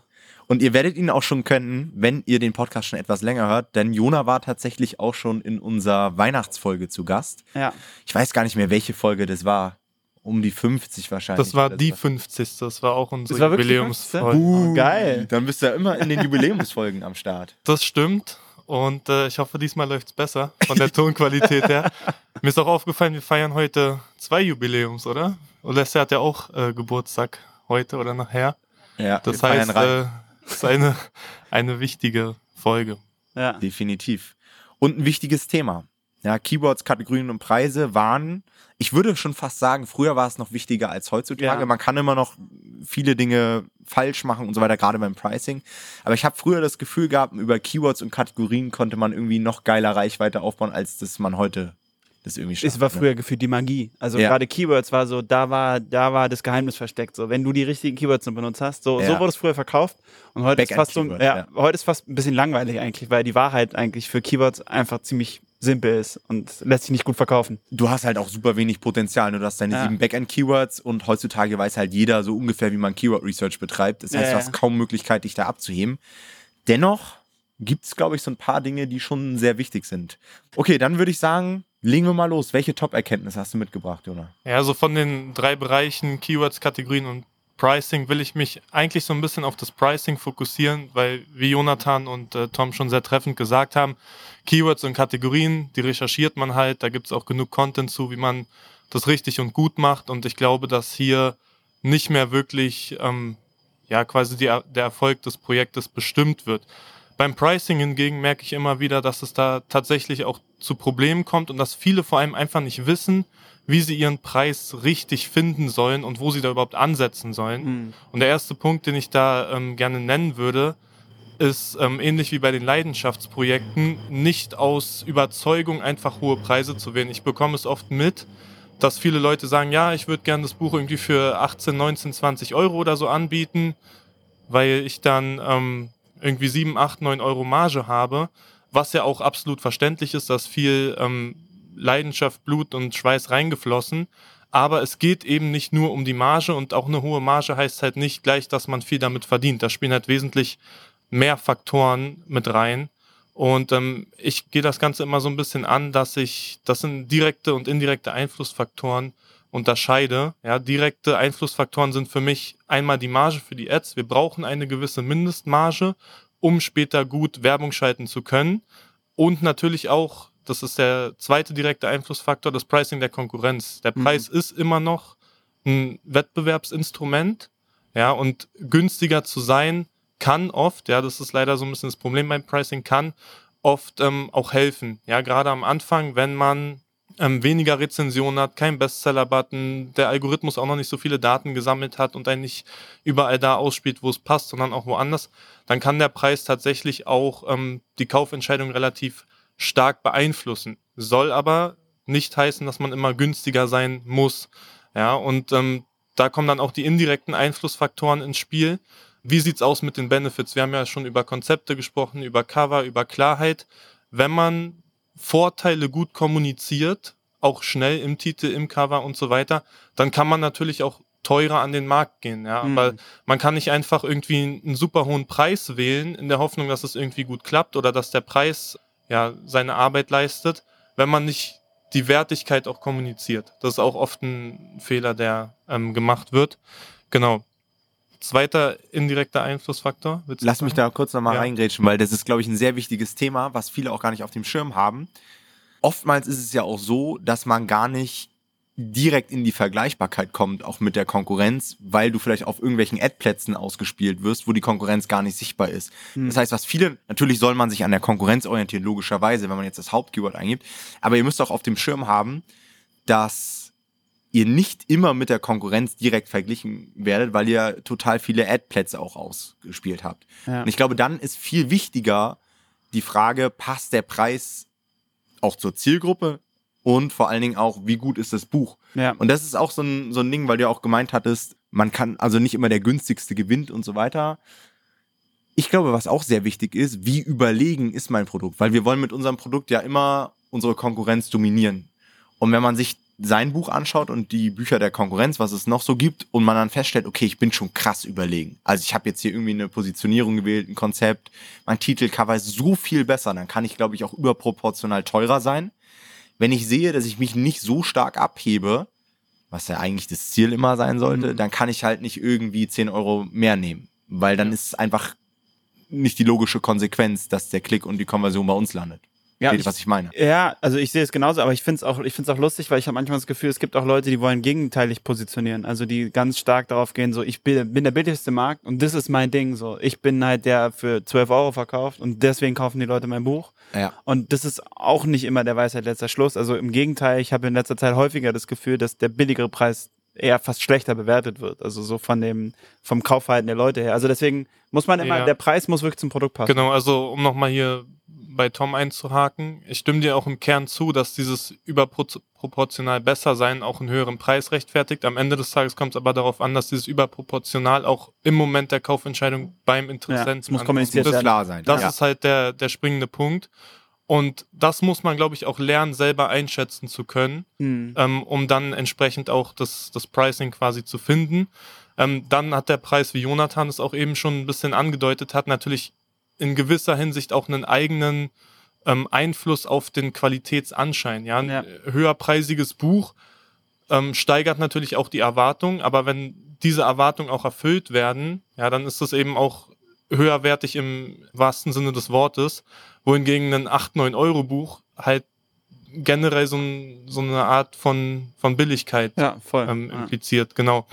Und ihr werdet ihn auch schon kennen, wenn ihr den Podcast schon etwas länger hört, denn Jona war tatsächlich auch schon in unserer Weihnachtsfolge zu Gast. Ja. Ich weiß gar nicht mehr, welche Folge das war. Um die 50 wahrscheinlich. Das war die so. 50. Das war auch unsere Jubiläumsfolge. Oh, geil. Dann bist du ja immer in den Jubiläumsfolgen am Start. Das stimmt. Und äh, ich hoffe, diesmal läuft es besser von der Tonqualität her. Mir ist auch aufgefallen, wir feiern heute zwei Jubiläums, oder? Alessia hat ja auch äh, Geburtstag heute oder nachher. Ja, Das heißt, äh, es ist eine, eine wichtige Folge. Ja. Definitiv. Und ein wichtiges Thema. Ja, Keywords, Kategorien und Preise waren, ich würde schon fast sagen, früher war es noch wichtiger als heutzutage. Ja. Man kann immer noch viele Dinge falsch machen und so weiter, gerade beim Pricing. Aber ich habe früher das Gefühl gehabt, über Keywords und Kategorien konnte man irgendwie noch geiler Reichweite aufbauen, als das man heute das irgendwie schafft. Es war ne? früher gefühlt die Magie. Also Ja. gerade Keywords war so, da war, da war das Geheimnis versteckt. So, wenn du die richtigen Keywords nur benutzt hast, so, Ja. so wurde es früher verkauft. Und heute ist fast so, ja, ja. heute ist fast ein bisschen langweilig eigentlich, weil die Wahrheit eigentlich für Keywords einfach ziemlich simpel ist und lässt sich nicht gut verkaufen. du hast halt auch super wenig Potenzial. ne? Du hast deine Ja. sieben Backend-Keywords und heutzutage weiß halt jeder so ungefähr, wie man Keyword-Research betreibt. Das heißt, Ja, du ja. hast kaum Möglichkeit, dich da abzuheben. Dennoch gibt es, glaube ich, so ein paar Dinge, die schon sehr wichtig sind. Okay, dann würde ich sagen, legen wir mal los. Welche Top-Erkenntnisse hast du mitgebracht, Jona? Ja, also von den drei Bereichen Keywords, Kategorien und Pricing will ich mich eigentlich so ein bisschen auf das Pricing fokussieren, weil wie Jonathan und äh, Tom schon sehr treffend gesagt haben, Keywords und Kategorien, die recherchiert man halt, da gibt es auch genug Content zu, wie man das richtig und gut macht und ich glaube, dass hier nicht mehr wirklich ähm, ja quasi die, der Erfolg des Projektes bestimmt wird. Beim Pricing hingegen merke ich immer wieder, dass es da tatsächlich auch zu Problemen kommt und dass viele vor allem einfach nicht wissen, wie sie ihren Preis richtig finden sollen und wo sie da überhaupt ansetzen sollen. Mhm. Und der erste Punkt, den ich da ähm, gerne nennen würde, ist ähm, ähnlich wie bei den Leidenschaftsprojekten, nicht aus Überzeugung einfach hohe Preise zu wählen. Ich bekomme es oft mit, dass viele Leute sagen, ja, ich würde gerne das Buch irgendwie für 18, 19, 20 Euro oder so anbieten, weil ich dann ähm, irgendwie 7, 8, 9 Euro Marge habe, was ja auch absolut verständlich ist, dass viel ähm, Leidenschaft, Blut und Schweiß reingeflossen. Aber es geht eben nicht nur um die Marge und auch eine hohe Marge heißt halt nicht gleich, dass man viel damit verdient. Da spielen halt wesentlich mehr Faktoren mit rein. Und ähm, ich gehe das Ganze immer so ein bisschen an, dass ich, das sind direkte und indirekte Einflussfaktoren unterscheide. Ja, direkte Einflussfaktoren sind für mich einmal die Marge für die Ads. Wir brauchen eine gewisse Mindestmarge, um später gut Werbung schalten zu können. Und natürlich auch, das ist der zweite direkte Einflussfaktor, das Pricing der Konkurrenz. Der mhm. Preis mhm. ist immer noch ein Wettbewerbsinstrument. Ja, und günstiger zu sein kann oft, ja, das ist leider so ein bisschen das Problem beim Pricing, kann oft ähm, auch helfen. Ja, gerade am Anfang, wenn man ähm, weniger Rezensionen hat, kein Bestseller-Button, der Algorithmus auch noch nicht so viele Daten gesammelt hat und einen nicht überall da ausspielt, wo es passt, sondern auch woanders, dann kann der Preis tatsächlich auch ähm, die Kaufentscheidung relativ stark beeinflussen. Soll aber nicht heißen, dass man immer günstiger sein muss. Ja, und ähm, da kommen dann auch die indirekten Einflussfaktoren ins Spiel. Wie sieht's aus mit den Benefits? Wir haben ja schon über Konzepte gesprochen, über Cover, über Klarheit. Wenn man Vorteile gut kommuniziert, auch schnell im Titel, im Cover und so weiter, dann kann man natürlich auch teurer an den Markt gehen, ja. Mhm. Weil man kann nicht einfach irgendwie einen super hohen Preis wählen, in der Hoffnung, dass es irgendwie gut klappt oder dass der Preis ja seine Arbeit leistet, wenn man nicht die Wertigkeit auch kommuniziert. Das ist auch oft ein Fehler, der ähm, gemacht wird. Genau. Zweiter indirekter Einflussfaktor. Lass mich da kurz nochmal ja. reingrätschen, weil das ist, glaube ich, ein sehr wichtiges Thema, was viele auch gar nicht auf dem Schirm haben. Oftmals ist es ja auch so, dass man gar nicht direkt in die Vergleichbarkeit kommt, auch mit der Konkurrenz, weil du vielleicht auf irgendwelchen Ad-Plätzen ausgespielt wirst, wo die Konkurrenz gar nicht sichtbar ist. Hm. Das heißt, was viele, natürlich soll man sich an der Konkurrenz orientieren, logischerweise, wenn man jetzt das Hauptkeyword eingibt, aber ihr müsst auch auf dem Schirm haben, dass ihr nicht immer mit der Konkurrenz direkt verglichen werdet, weil ihr total viele Ad-Plätze auch ausgespielt habt. Ja. Und ich glaube, dann ist viel wichtiger die Frage, passt der Preis auch zur Zielgruppe und vor allen Dingen auch, wie gut ist das Buch? Ja. Und das ist auch so ein, so ein Ding, weil du auch gemeint hattest, man kann also nicht immer der günstigste gewinnt und so weiter. Ich glaube, was auch sehr wichtig ist, wie überlegen ist mein Produkt? Weil wir wollen mit unserem Produkt ja immer unsere Konkurrenz dominieren. Und wenn man sich sein Buch anschaut und die Bücher der Konkurrenz, was es noch so gibt, und man dann feststellt, okay, ich bin schon krass überlegen. Also ich habe jetzt hier irgendwie eine Positionierung gewählt, ein Konzept, mein Titelcover ist so viel besser, dann kann ich, glaube ich, auch überproportional teurer sein. Wenn ich sehe, dass ich mich nicht so stark abhebe, was ja eigentlich das Ziel immer sein sollte, mhm. dann kann ich halt nicht irgendwie 10 Euro mehr nehmen. Weil dann ist es einfach nicht die logische Konsequenz, dass der Klick und die Konversion bei uns landet. Ja, Versteht, was ich meine? Ja, also ich sehe es genauso, aber ich finde es auch, ich find's auch lustig, weil ich habe manchmal das Gefühl, es gibt auch Leute, die wollen gegenteilig positionieren. Also die ganz stark darauf gehen, so ich bin, bin der billigste Markt und das ist mein Ding. So, ich bin halt der für 12 Euro verkauft und deswegen kaufen die Leute mein Buch. Ja. Und das ist auch nicht immer der Weisheit letzter Schluss. Also im Gegenteil, ich habe in letzter Zeit häufiger das Gefühl, dass der billigere Preis eher fast schlechter bewertet wird. Also so von dem, vom Kaufverhalten der Leute her. Also deswegen muss man immer, ja. der Preis muss wirklich zum Produkt passen. Genau, also um nochmal hier bei Tom einzuhaken. Ich stimme dir auch im Kern zu, dass dieses überproportional besser sein auch einen höheren Preis rechtfertigt. Am Ende des Tages kommt es aber darauf an, dass dieses überproportional auch im Moment der Kaufentscheidung beim Interessenten ja, muss kommuniziert das, klar sein. Das ja. ist halt der, der springende Punkt. Und das muss man, glaube ich, auch lernen, selber einschätzen zu können, hm. ähm, um dann entsprechend auch das, das Pricing quasi zu finden. Ähm, dann hat der Preis, wie Jonathan es auch eben schon ein bisschen angedeutet hat, natürlich in gewisser Hinsicht auch einen eigenen ähm, Einfluss auf den Qualitätsanschein. Ja? Ein ja. höherpreisiges Buch ähm, steigert natürlich auch die Erwartung, aber wenn diese Erwartungen auch erfüllt werden, ja, dann ist es eben auch höherwertig im wahrsten Sinne des Wortes, wohingegen ein 8, 9 Euro Buch halt generell so, ein, so eine Art von, von Billigkeit ja, ähm, impliziert, ja. genau.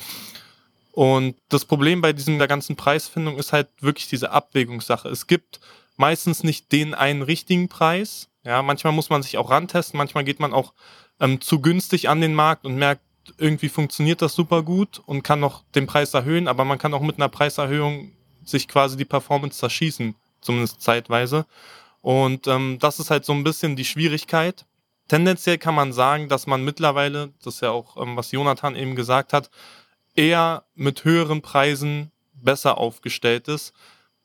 Und das Problem bei diesem der ganzen Preisfindung ist halt wirklich diese Abwägungssache. Es gibt meistens nicht den einen richtigen Preis. Ja, manchmal muss man sich auch rantesten, manchmal geht man auch ähm, zu günstig an den Markt und merkt, irgendwie funktioniert das super gut und kann noch den Preis erhöhen, aber man kann auch mit einer Preiserhöhung sich quasi die Performance zerschießen, zumindest zeitweise. Und ähm, das ist halt so ein bisschen die Schwierigkeit. tendenziell kann man sagen, dass man mittlerweile, das ist ja auch, ähm, was Jonathan eben gesagt hat, eher mit höheren Preisen besser aufgestellt ist.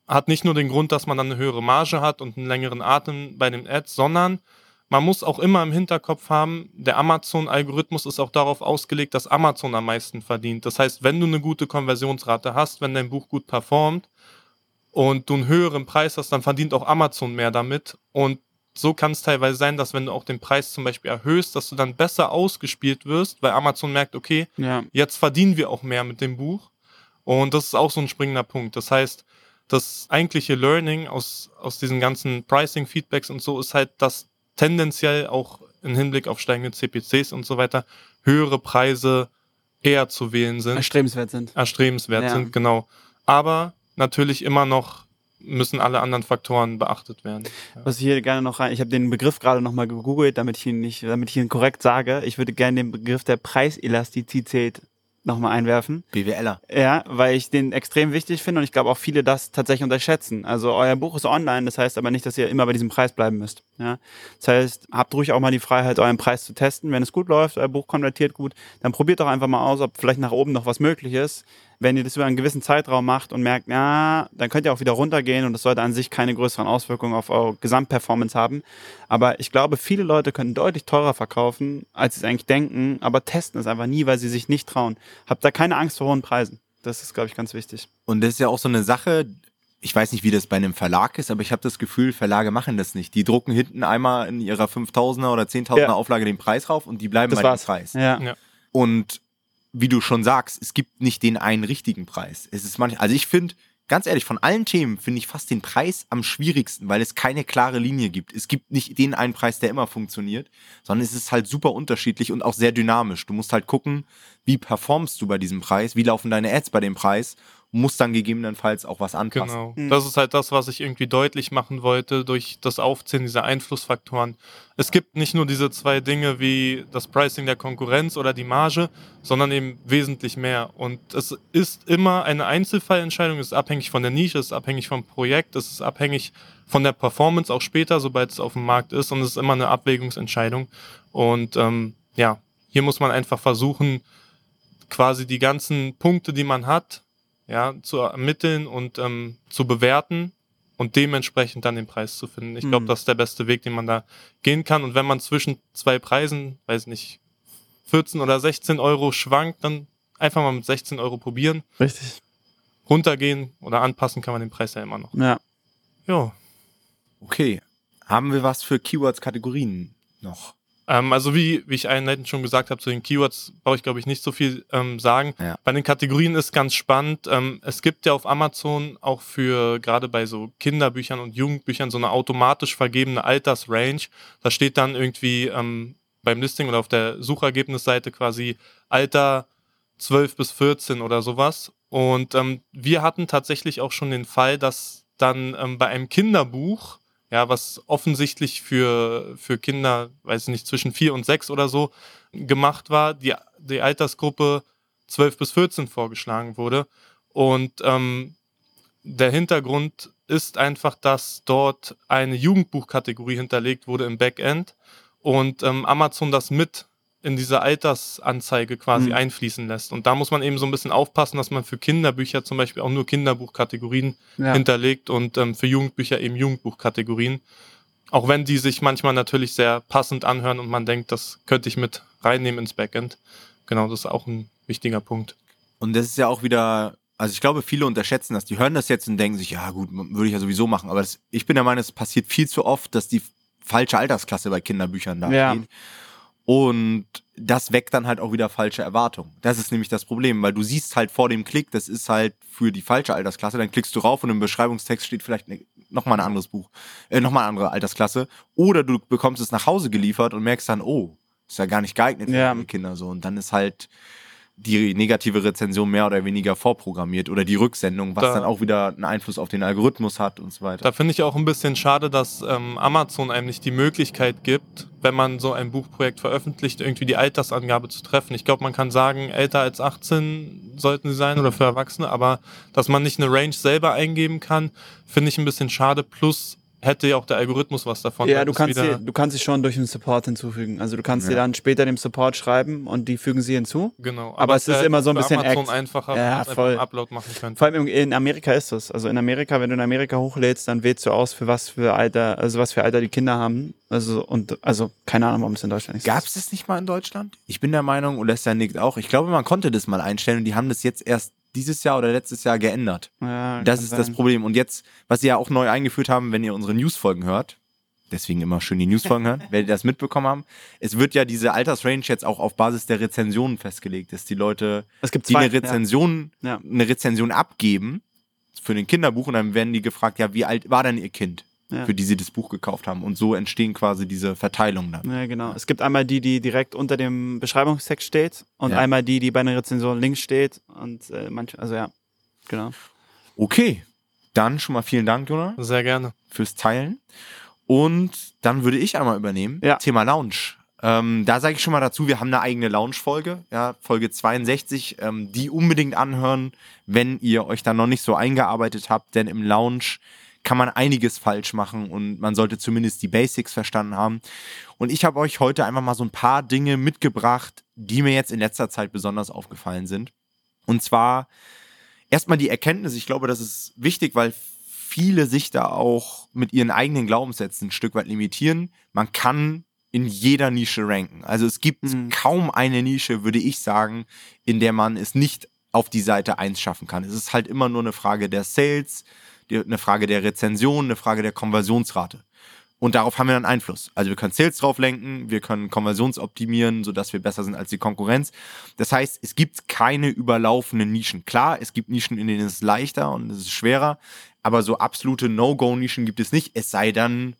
Hat nicht nur den Grund, dass man dann eine höhere Marge hat und einen längeren Atem bei den Ads, sondern man muss auch immer im Hinterkopf haben, der Amazon-Algorithmus ist auch darauf ausgelegt, dass Amazon am meisten verdient. Das heißt, wenn du eine gute Konversionsrate hast, wenn dein Buch gut performt und du einen höheren Preis hast, dann verdient auch Amazon mehr damit. Und so kann es teilweise sein, dass wenn du auch den Preis zum Beispiel erhöhst, dass du dann besser ausgespielt wirst, weil Amazon merkt, okay, Ja. jetzt verdienen wir auch mehr mit dem Buch. Und das ist auch so ein springender Punkt. Das heißt, das eigentliche Learning aus, aus diesen ganzen Pricing-Feedbacks und so ist halt, dass tendenziell auch im Hinblick auf steigende CPCs und so weiter höhere Preise eher zu wählen sind Erstrebenswert sind. erstrebenswert Ja. sind, genau. Aber natürlich immer noch müssen alle anderen Faktoren beachtet werden. Was ich hier gerne noch rein, ich habe den Begriff gerade nochmal gegoogelt, damit ich ihn nicht, damit ich ihn korrekt sage. Ich würde gerne den Begriff der Preiselastizität nochmal einwerfen. BWLer. Ja, weil ich den extrem wichtig finde und ich glaube auch viele das tatsächlich unterschätzen. Also euer Buch ist online, das heißt aber nicht, dass ihr immer bei diesem Preis bleiben müsst. Ja, das heißt, habt ruhig auch mal die Freiheit, euren Preis zu testen. Wenn es gut läuft, euer Buch konvertiert gut, dann probiert doch einfach mal aus, ob vielleicht nach oben noch was möglich ist. Wenn ihr das über einen gewissen Zeitraum macht und merkt, ja, dann könnt ihr auch wieder runtergehen und das sollte an sich keine größeren Auswirkungen auf eure Gesamtperformance haben. Aber ich glaube, viele Leute können deutlich teurer verkaufen, als sie es eigentlich denken, aber testen es einfach nie, weil sie sich nicht trauen. Habt da keine Angst vor hohen Preisen. Das ist, glaube ich, ganz wichtig. Und das ist ja auch so eine Sache, ich weiß nicht, wie das bei einem Verlag ist, aber ich habe das Gefühl, Verlage machen das nicht. Die drucken hinten einmal in ihrer 5000er oder 10.000er Ja. Auflage den Preis rauf und die bleiben Das bei war's. dem Preis. Ja. Ja. Und wie du schon sagst, es gibt nicht den einen richtigen Preis. Es ist manch, also ich finde, ganz ehrlich, von allen Themen finde ich fast den Preis am schwierigsten, weil es keine klare Linie gibt. Es gibt nicht den einen Preis, der immer funktioniert, sondern es ist halt super unterschiedlich und auch sehr dynamisch. Du musst halt gucken, wie performst du bei diesem Preis, wie laufen deine Ads bei dem Preis und musst dann gegebenenfalls auch was anpassen. Genau. Mhm. Das ist halt das, was ich irgendwie deutlich machen wollte durch das Aufzählen dieser Einflussfaktoren. Es gibt nicht nur diese zwei Dinge wie das Pricing der Konkurrenz oder die Marge, sondern eben wesentlich mehr. Und es ist immer eine Einzelfallentscheidung, es ist abhängig von der Nische, es ist abhängig vom Projekt, es ist abhängig von der Performance auch später, sobald es auf dem Markt ist. Und es ist immer eine Abwägungsentscheidung. Und ähm, ja, hier muss man einfach versuchen, quasi die ganzen Punkte, die man hat, ja, zu ermitteln und ähm, zu bewerten und dementsprechend dann den Preis zu finden. Ich glaube, Mhm. das ist der beste Weg, den man da gehen kann. Und wenn man zwischen zwei Preisen, weiß nicht, 14 oder 16 Euro schwankt, dann einfach mal mit 16 Euro probieren, Richtig. runtergehen oder anpassen kann man den Preis ja immer noch. Ja. Ja. Okay, haben wir was für Keywords-Kategorien noch? Ähm, also wie, wie ich einleitend schon gesagt habe, zu den Keywords brauche ich, glaube ich, nicht so viel ähm, sagen. Ja. Bei den Kategorien ist ganz spannend. Ähm, es gibt ja auf Amazon auch für, gerade bei so Kinderbüchern und Jugendbüchern, so eine automatisch vergebene Altersrange. Da steht dann irgendwie ähm, beim Listing oder auf der Suchergebnisseite quasi Alter 12 bis 14 oder sowas. Und ähm, wir hatten tatsächlich auch schon den Fall, dass dann ähm, bei einem Kinderbuch ja, was offensichtlich für, für Kinder, weiß ich nicht, zwischen vier und sechs oder so gemacht war, die, die Altersgruppe 12 bis 14 vorgeschlagen wurde. Und ähm, der Hintergrund ist einfach, dass dort eine Jugendbuchkategorie hinterlegt wurde im Backend und ähm, Amazon das mit in diese Altersanzeige quasi Mhm. einfließen lässt. Und da muss man eben so ein bisschen aufpassen, dass man für Kinderbücher zum Beispiel auch nur Kinderbuchkategorien Ja. hinterlegt und ähm, für Jugendbücher eben Jugendbuchkategorien. Auch wenn die sich manchmal natürlich sehr passend anhören und man denkt, das könnte ich mit reinnehmen ins Backend. Genau, das ist auch ein wichtiger Punkt. Und das ist ja auch wieder, also ich glaube, viele unterschätzen das. Die hören das jetzt und denken sich, ja gut, würde ich ja sowieso machen. Aber das, ich bin der Meinung, es passiert viel zu oft, dass die falsche Altersklasse bei Kinderbüchern da Ja. steht. Und das weckt dann halt auch wieder falsche Erwartungen. Das ist nämlich das Problem, weil du siehst halt vor dem Klick, das ist halt für die falsche Altersklasse, dann klickst du rauf und im Beschreibungstext steht vielleicht ne, nochmal ein anderes Buch, äh, nochmal eine andere Altersklasse. Oder du bekommst es nach Hause geliefert und merkst dann, oh, ist ja gar nicht geeignet für Ja. Kinder so. Und dann ist halt die negative Rezension mehr oder weniger vorprogrammiert oder die Rücksendung, was Da- dann auch wieder einen Einfluss auf den Algorithmus hat und so weiter. Da finde ich auch ein bisschen schade, dass ähm, Amazon einem nicht die Möglichkeit gibt, wenn man so ein Buchprojekt veröffentlicht, irgendwie die Altersangabe zu treffen. Ich glaube, man kann sagen, älter als 18 sollten sie sein oder für Erwachsene, aber dass man nicht eine Range selber eingeben kann, finde ich ein bisschen schade. Plus hätte ja auch der Algorithmus was davon. Ja, du kannst, sie, du kannst sie schon durch den Support hinzufügen. Also du kannst Ja. sie dann später dem Support schreiben und die fügen sie hinzu. Genau. aber es ist immer so ein bisschen Amazon Act. einfacher, Ja, voll. Upload machen könnte. Vor allem in Amerika ist das. Also in Amerika, wenn du in Amerika hochlädst, dann wählst du aus, für was für Alter, also was für Alter die Kinder haben. Also und also keine Ahnung, warum es in Deutschland nicht Gab ist. es das nicht mal in Deutschland? Ich bin der Meinung, und das ist ja nickt auch, ich glaube, man konnte das mal einstellen und die haben das jetzt erst dieses Jahr oder letztes Jahr geändert. Ja, Das ist das sein. Problem. Und jetzt, was sie ja auch neu eingeführt haben, wenn ihr unsere Newsfolgen hört, deswegen immer schön die Newsfolgen hören, werdet ihr das mitbekommen haben. Es wird ja diese Altersrange jetzt auch auf Basis der Rezensionen festgelegt, dass die Leute, Es gibt die zwei. eine Rezension, Ja. eine Rezension abgeben für ein Kinderbuch und dann werden die gefragt, ja, wie alt war denn ihr Kind, Ja. für die sie das Buch gekauft haben? Und so entstehen quasi diese Verteilungen dann. Ja, genau. Es gibt einmal die, die direkt unter dem Beschreibungstext steht und Ja. einmal die, die bei einer Rezension links steht und äh, manche, also ja, genau. Okay, dann schon mal vielen Dank, Jonah. Sehr gerne. fürs Teilen. Und dann würde ich einmal übernehmen. Ja. Thema Lounge. Ähm, da sage ich schon mal dazu, wir haben eine eigene Lounge-Folge, ja, Folge 62, ähm, die unbedingt anhören, wenn ihr euch da noch nicht so eingearbeitet habt, denn im Lounge kann man einiges falsch machen und man sollte zumindest die Basics verstanden haben. Und ich habe euch heute einfach mal so ein paar Dinge mitgebracht, die mir jetzt in letzter Zeit besonders aufgefallen sind. Und zwar erstmal die Erkenntnis, ich glaube, das ist wichtig, weil viele sich da auch mit ihren eigenen Glaubenssätzen ein Stück weit limitieren. Man kann in jeder Nische ranken. Also es gibt Mhm. kaum eine Nische, würde ich sagen, in der man es nicht auf die Seite 1 schaffen kann. Es ist halt immer nur eine Frage der Sales, die- eine Frage der Rezension, eine Frage der Konversionsrate. Und darauf haben wir dann Einfluss. Also wir können Sales drauf lenken, wir können konversionsoptimieren, sodass wir besser sind als die Konkurrenz. Das heißt, es gibt keine überlaufenden Nischen. Klar, es gibt Nischen, in denen es leichter und es ist schwerer, aber so absolute No-Go-Nischen gibt es nicht. Es sei denn,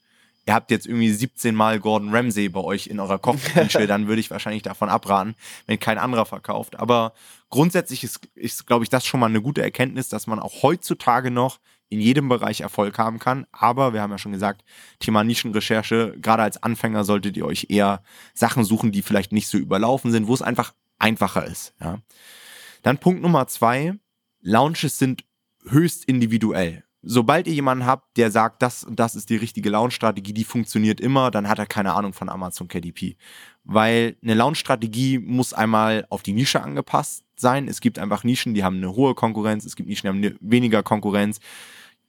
ihr habt jetzt irgendwie 17 Mal Gordon Ramsay bei euch in eurer Kochnische, dann würde ich wahrscheinlich davon abraten, wenn kein anderer verkauft. Aber grundsätzlich ist, ist glaube ich, das schon mal eine gute Erkenntnis, dass man auch heutzutage noch in jedem Bereich Erfolg haben kann. Aber wir haben ja schon gesagt, Thema Nischenrecherche, gerade als Anfänger solltet ihr euch eher Sachen suchen, die vielleicht nicht so überlaufen sind, wo es einfach einfacher ist. Ja. Dann Punkt Nummer zwei, Launches sind höchst individuell. Sobald ihr jemanden habt, der sagt, das und das ist die richtige Launch-Strategie, die funktioniert immer, dann hat er keine Ahnung von Amazon KDP. Weil eine Launch-Strategie muss einmal auf die Nische angepasst sein. Es gibt einfach Nischen, die haben eine hohe Konkurrenz, es gibt Nischen, die haben weniger Konkurrenz.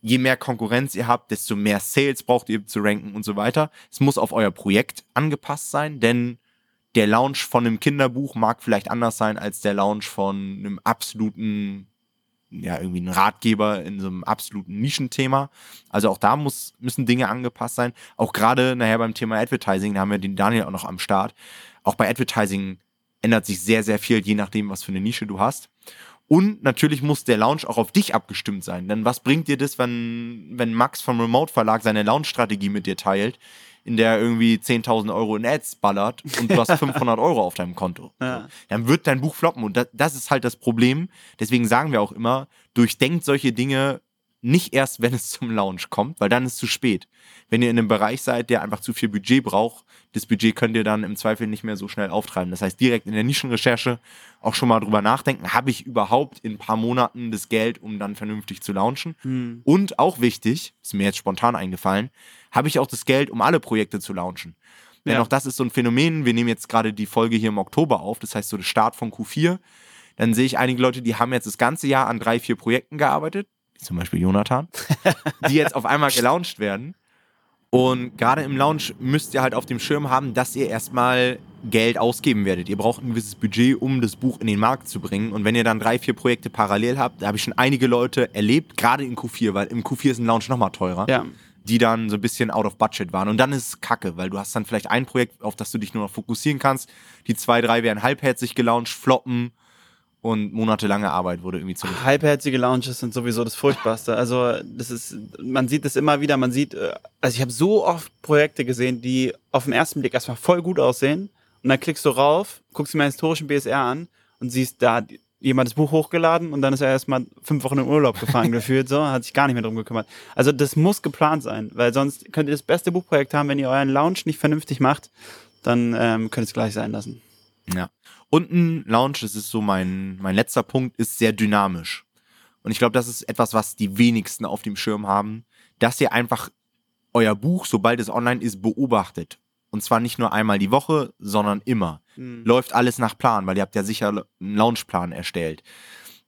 Je mehr Konkurrenz ihr habt, desto mehr Sales braucht ihr zu ranken und so weiter. Es muss auf euer Projekt angepasst sein, denn der Launch von einem Kinderbuch mag vielleicht anders sein als der Launch von einem absoluten, ja, irgendwie ein Ratgeber in so einem absoluten Nischenthema. Also auch da muss, müssen Dinge angepasst sein. Auch gerade nachher beim Thema Advertising, da haben wir den Daniel auch noch am Start. Auch bei Advertising ändert sich sehr, sehr viel, je nachdem, was für eine Nische du hast. Und natürlich muss der Launch auch auf dich abgestimmt sein. Denn was bringt dir das, wenn, wenn Max vom Remote Verlag seine Launch-Strategie mit dir teilt, in der er irgendwie 10.000 Euro in Ads ballert und du hast 500 Euro auf deinem Konto? Ja. Dann wird dein Buch floppen. Und das, das ist halt das Problem. Deswegen sagen wir auch immer, durchdenkt solche Dinge nicht erst, wenn es zum Launch kommt, weil dann ist es zu spät. Wenn ihr in einem Bereich seid, der einfach zu viel Budget braucht, das Budget könnt ihr dann im Zweifel nicht mehr so schnell auftreiben. Das heißt, direkt in der Nischenrecherche auch schon mal drüber nachdenken, habe ich überhaupt in ein paar Monaten das Geld, um dann vernünftig zu launchen? Hm. Und auch wichtig, ist mir jetzt spontan eingefallen, habe ich auch das Geld, um alle Projekte zu launchen? Denn Ja. auch das ist so ein Phänomen. Wir nehmen jetzt gerade die Folge hier im Oktober auf, das heißt so der Start von Q4. Dann sehe ich einige Leute, die haben jetzt das ganze Jahr an drei, vier Projekten gearbeitet, zum Beispiel Jonathan, die jetzt auf einmal gelauncht werden. Und gerade im Launch müsst ihr halt auf dem Schirm haben, dass ihr erstmal Geld ausgeben werdet. Ihr braucht ein gewisses Budget, um das Buch in den Markt zu bringen. Und wenn ihr dann drei, vier Projekte parallel habt, da habe ich schon einige Leute erlebt, gerade in Q4, weil im Q4 ist ein Launch nochmal teurer Ja. die dann so ein bisschen out of budget waren. Und dann ist es kacke, weil du hast dann vielleicht ein Projekt, auf das du dich nur noch fokussieren kannst. Die zwei, drei werden halbherzig gelauncht, floppen und monatelange Arbeit wurde irgendwie zurück. Halbherzige Launches sind sowieso das Furchtbarste. Also das ist, man sieht das immer wieder. Man sieht, äh, also ich habe so oft Projekte gesehen, die auf den ersten Blick erstmal voll gut aussehen. Und dann klickst du rauf, guckst dir mal historischen BSR an und siehst da hat jemand das Buch hochgeladen und dann ist er erstmal fünf Wochen in Urlaub gefahren gefühlt, so, hat sich gar nicht mehr drum gekümmert. Also das muss geplant sein, weil sonst könnt ihr das beste Buchprojekt haben, wenn ihr euren Launch nicht vernünftig macht, dann ähm, könnt ihr es gleich sein lassen. Ja. Und ein Launch, das ist so mein, mein letzter Punkt, ist sehr dynamisch. Und ich glaube, das ist etwas, was die wenigsten auf dem Schirm haben, dass ihr einfach euer Buch, sobald es online ist, beobachtet. Und zwar nicht nur einmal die Woche, sondern immer. Mhm. Läuft alles nach Plan, weil ihr habt ja sicher einen Launchplan erstellt.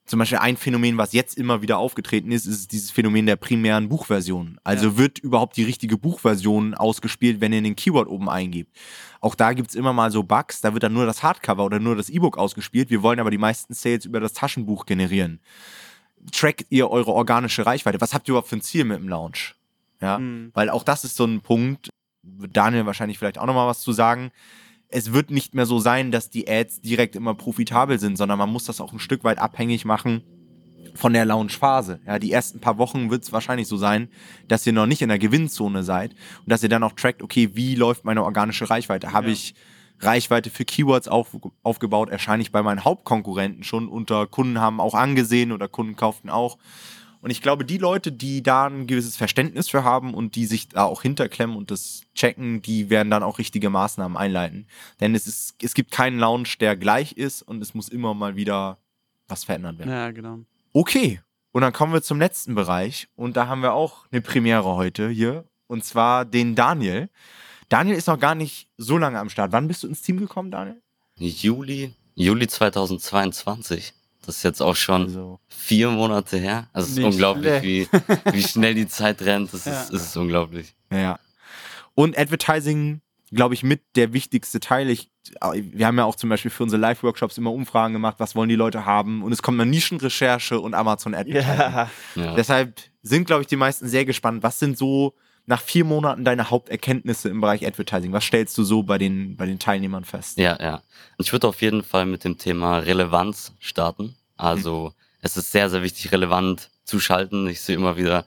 Zum Beispiel ein Phänomen, was jetzt immer wieder aufgetreten ist, ist dieses Phänomen der primären Buchversion. Also Ja. wird überhaupt die richtige Buchversion ausgespielt, wenn ihr den Keyword oben eingibt. Auch da gibt's immer mal so Bugs, da wird dann nur das Hardcover oder nur das E-Book ausgespielt. Wir wollen aber die meisten Sales über das Taschenbuch generieren. Trackt ihr eure organische Reichweite? Was habt ihr überhaupt für ein Ziel mit dem Launch? Ja, Mhm. weil auch das ist so ein Punkt, Daniel wahrscheinlich vielleicht auch nochmal was zu sagen. Es wird nicht mehr so sein, dass die Ads direkt immer profitabel sind, sondern man muss das auch ein Stück weit abhängig machen von der Launchphase. Ja, die ersten paar Wochen wird es wahrscheinlich so sein, dass ihr noch nicht in der Gewinnzone seid und dass ihr dann auch trackt, okay, wie läuft meine organische Reichweite? Habe Ja. ich Reichweite für Keywords auf, aufgebaut? Erscheine ich bei meinen Hauptkonkurrenten schon unter Kunden haben auch angesehen oder Kunden kauften auch. Und ich glaube, die Leute, die da ein gewisses Verständnis für haben und die sich da auch hinterklemmen und das checken, die werden dann auch richtige Maßnahmen einleiten. Denn es, ist, es gibt keinen Launch, der gleich ist und es muss immer mal wieder was verändert werden. Ja, genau. Okay, und dann kommen wir zum letzten Bereich und da haben wir auch eine Premiere heute hier und zwar den Daniel. Daniel ist noch gar nicht so lange am Start. Wann bist du ins Team gekommen, Daniel? Juli, Juli 2022. Das ist jetzt auch schon Also, vier Monate her. Also es ist Nicht unglaublich, wie, wie schnell die Zeit rennt. Das Ja. ist, es ist unglaublich. Ja. Und Advertising, glaube ich, mit der wichtigste Teil. Ich, wir haben ja auch zum Beispiel für unsere Live-Workshops immer Umfragen gemacht, was wollen die Leute haben. Und es kommt eine Nischenrecherche und Amazon Advertising. Ja. Ja. Deshalb sind, glaube ich, die meisten sehr gespannt. Was sind so nach vier Monaten deine Haupterkenntnisse im Bereich Advertising? Was stellst du so bei den, bei den Teilnehmern fest? Ja, ja. Ich würde auf jeden Fall mit dem Thema Relevanz starten. Also es ist sehr, sehr wichtig, relevant zu schalten. Ich sehe immer wieder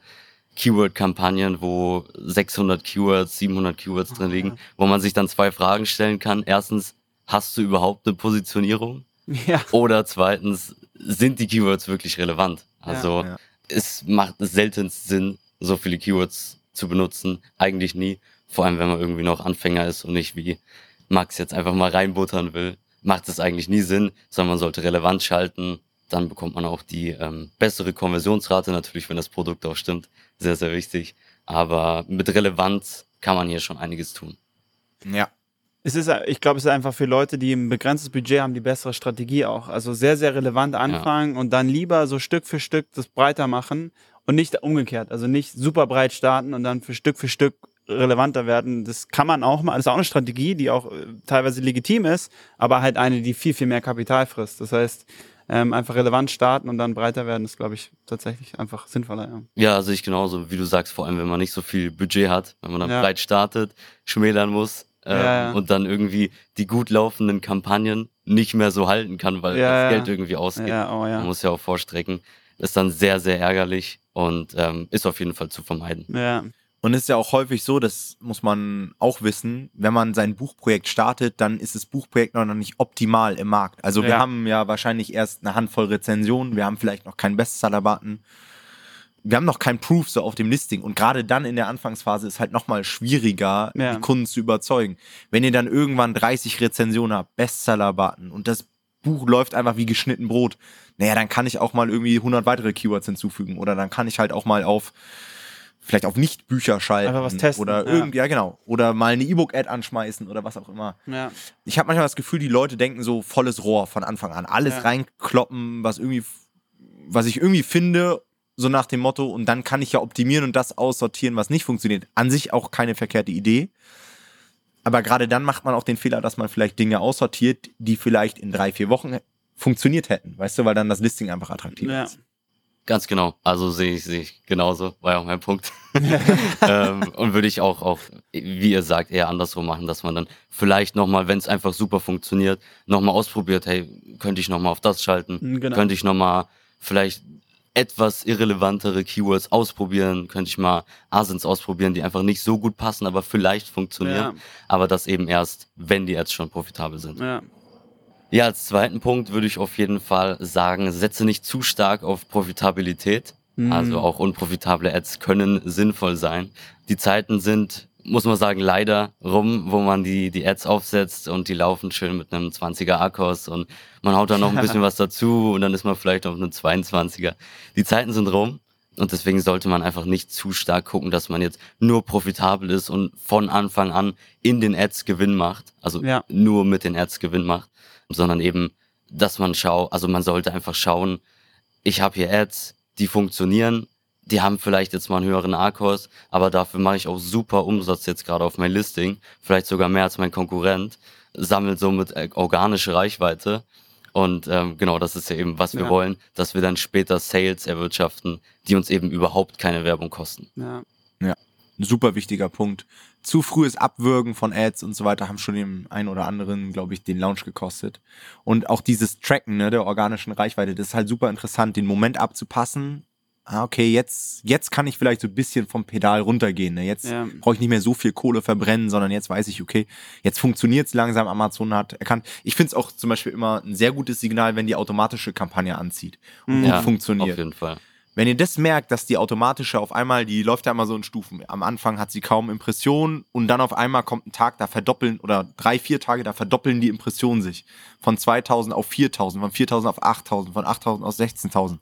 Keyword-Kampagnen, wo 600 Keywords, 700 Keywords drin liegen, wo man sich dann zwei Fragen stellen kann. Erstens, hast du überhaupt eine Positionierung? Ja. Oder zweitens, sind die Keywords wirklich relevant? Also Ja. es macht selten Sinn, so viele Keywords zu benutzen. Eigentlich nie. Vor allem, wenn man irgendwie noch Anfänger ist und nicht wie Max jetzt einfach mal reinbuttern will, macht es eigentlich nie Sinn, sondern man sollte relevant schalten. Dann bekommt man auch die ähm, bessere Konversionsrate, natürlich, wenn das Produkt auch stimmt. Sehr, sehr wichtig. Aber mit Relevanz kann man hier schon einiges tun. Ja. Es ist, ich glaube, es ist einfach für Leute, die ein begrenztes Budget haben, die bessere Strategie auch. Also sehr, sehr relevant anfangen und dann lieber so Stück für Stück das breiter machen und nicht umgekehrt. Also nicht super breit starten und dann für Stück für Stück relevanter werden. Das kann man auch mal. Das ist auch eine Strategie, die auch äh, teilweise legitim ist, aber halt eine, die viel, viel mehr Kapital frisst. Das heißt, ähm, einfach relevant starten und dann breiter werden, ist, glaube ich, tatsächlich einfach sinnvoller. Ja. Ja, sehe ich genauso, wie du sagst, vor allem wenn man nicht so viel Budget hat, wenn man dann Ja. breit startet, schmälern muss ähm, Ja, und dann irgendwie die gut laufenden Kampagnen nicht mehr so halten kann, weil Ja, das. Geld irgendwie ausgeht. Oh Man muss ja auch vorstrecken. Ist dann sehr, sehr ärgerlich und ähm, ist auf jeden Fall zu vermeiden. Ja, Und es ist ja auch häufig so, das muss man auch wissen, wenn man sein Buchprojekt startet, dann ist das Buchprojekt noch nicht optimal im Markt. Also wir Ja. haben ja wahrscheinlich erst eine Handvoll Rezensionen, wir haben vielleicht noch keinen Bestseller-Button, wir haben noch kein Proof so auf dem Listing. Und gerade dann in der Anfangsphase ist halt nochmal schwieriger, Ja. die Kunden zu überzeugen. Wenn ihr dann irgendwann 30 Rezensionen habt, Bestseller-Button und das Buch läuft einfach wie geschnitten Brot, naja, dann kann ich auch mal irgendwie 100 weitere Keywords hinzufügen oder dann kann ich halt auch mal auf vielleicht auf Nicht-Bücher schalten. Einfach was testen, Oder ja. irgendwie, ja genau. Oder mal eine E-Book-Ad anschmeißen oder was auch immer. ja. Ich habe manchmal das Gefühl, die Leute denken so volles Rohr von Anfang an. Alles Ja. reinkloppen, was irgendwie, was ich irgendwie finde, so nach dem Motto, und dann kann ich ja optimieren und das aussortieren, was nicht funktioniert. An sich auch keine verkehrte Idee. Aber gerade dann macht man auch den Fehler, dass man vielleicht Dinge aussortiert, die vielleicht in drei, vier Wochen funktioniert hätten. Weißt du, weil dann das Listing einfach attraktiv Ja. ist. Ganz genau. Also sehe ich, sehe ich genauso, war ja auch mein Punkt. ähm, und würde ich auch, auch, wie ihr sagt, eher andersrum machen, dass man dann vielleicht nochmal, wenn es einfach super funktioniert, nochmal ausprobiert, hey, könnte ich nochmal auf das schalten? Mhm, genau. Könnte ich nochmal vielleicht etwas irrelevantere Keywords ausprobieren? Könnte ich mal Asins ausprobieren, die einfach nicht so gut passen, aber vielleicht funktionieren? Aber das eben erst, wenn die Ads schon profitabel sind. Ja. Ja, als zweiten Punkt würde ich auf jeden Fall sagen, setze nicht zu stark auf Profitabilität. Mhm. Also auch unprofitable Ads können sinnvoll sein. Die Zeiten sind, muss man sagen, leider rum, wo man die, die Ads aufsetzt und die laufen schön mit einem 20er Akkus und man haut da noch ein bisschen was dazu und dann ist man vielleicht auf einem 22er. Die Zeiten sind rum. Und deswegen sollte man einfach nicht zu stark gucken, dass man jetzt nur profitabel ist und von Anfang an in den Ads Gewinn macht. Also Ja. nur mit den Ads Gewinn macht, sondern eben, dass man schaut, also man sollte einfach schauen, ich habe hier Ads, die funktionieren, die haben vielleicht jetzt mal einen höheren A-Kurs, aber dafür mache ich auch super Umsatz jetzt gerade auf mein Listing, vielleicht sogar mehr als mein Konkurrent, sammelt somit äh, organische Reichweite. Und ähm, genau, das ist ja eben, was wir Ja. wollen, dass wir dann später Sales erwirtschaften, die uns eben überhaupt keine Werbung kosten. Ja. Ein super wichtiger Punkt. Zu frühes Abwürgen von Ads und so weiter haben schon dem einen oder anderen, glaube ich, den Launch gekostet. Und auch dieses Tracken ne, der organischen Reichweite, das ist halt super interessant, den Moment abzupassen. Ah, okay, jetzt, jetzt kann ich vielleicht so ein bisschen vom Pedal runtergehen. Ne? Jetzt Ja. brauche ich nicht mehr so viel Kohle verbrennen, sondern jetzt weiß ich, okay, jetzt funktioniert es langsam. Amazon hat erkannt. Ich finde es auch zum Beispiel immer ein sehr gutes Signal, wenn die automatische Kampagne anzieht und Mhm. Ja, funktioniert. Auf jeden Fall. Wenn ihr das merkt, dass die automatische auf einmal, die läuft ja immer so in Stufen. Am Anfang hat sie kaum Impressionen und dann auf einmal kommt ein Tag, da verdoppeln oder drei, vier Tage, da verdoppeln die Impressionen sich. Von 2000 auf 4000, von 4000 auf 8000, von 8000 auf 16.000.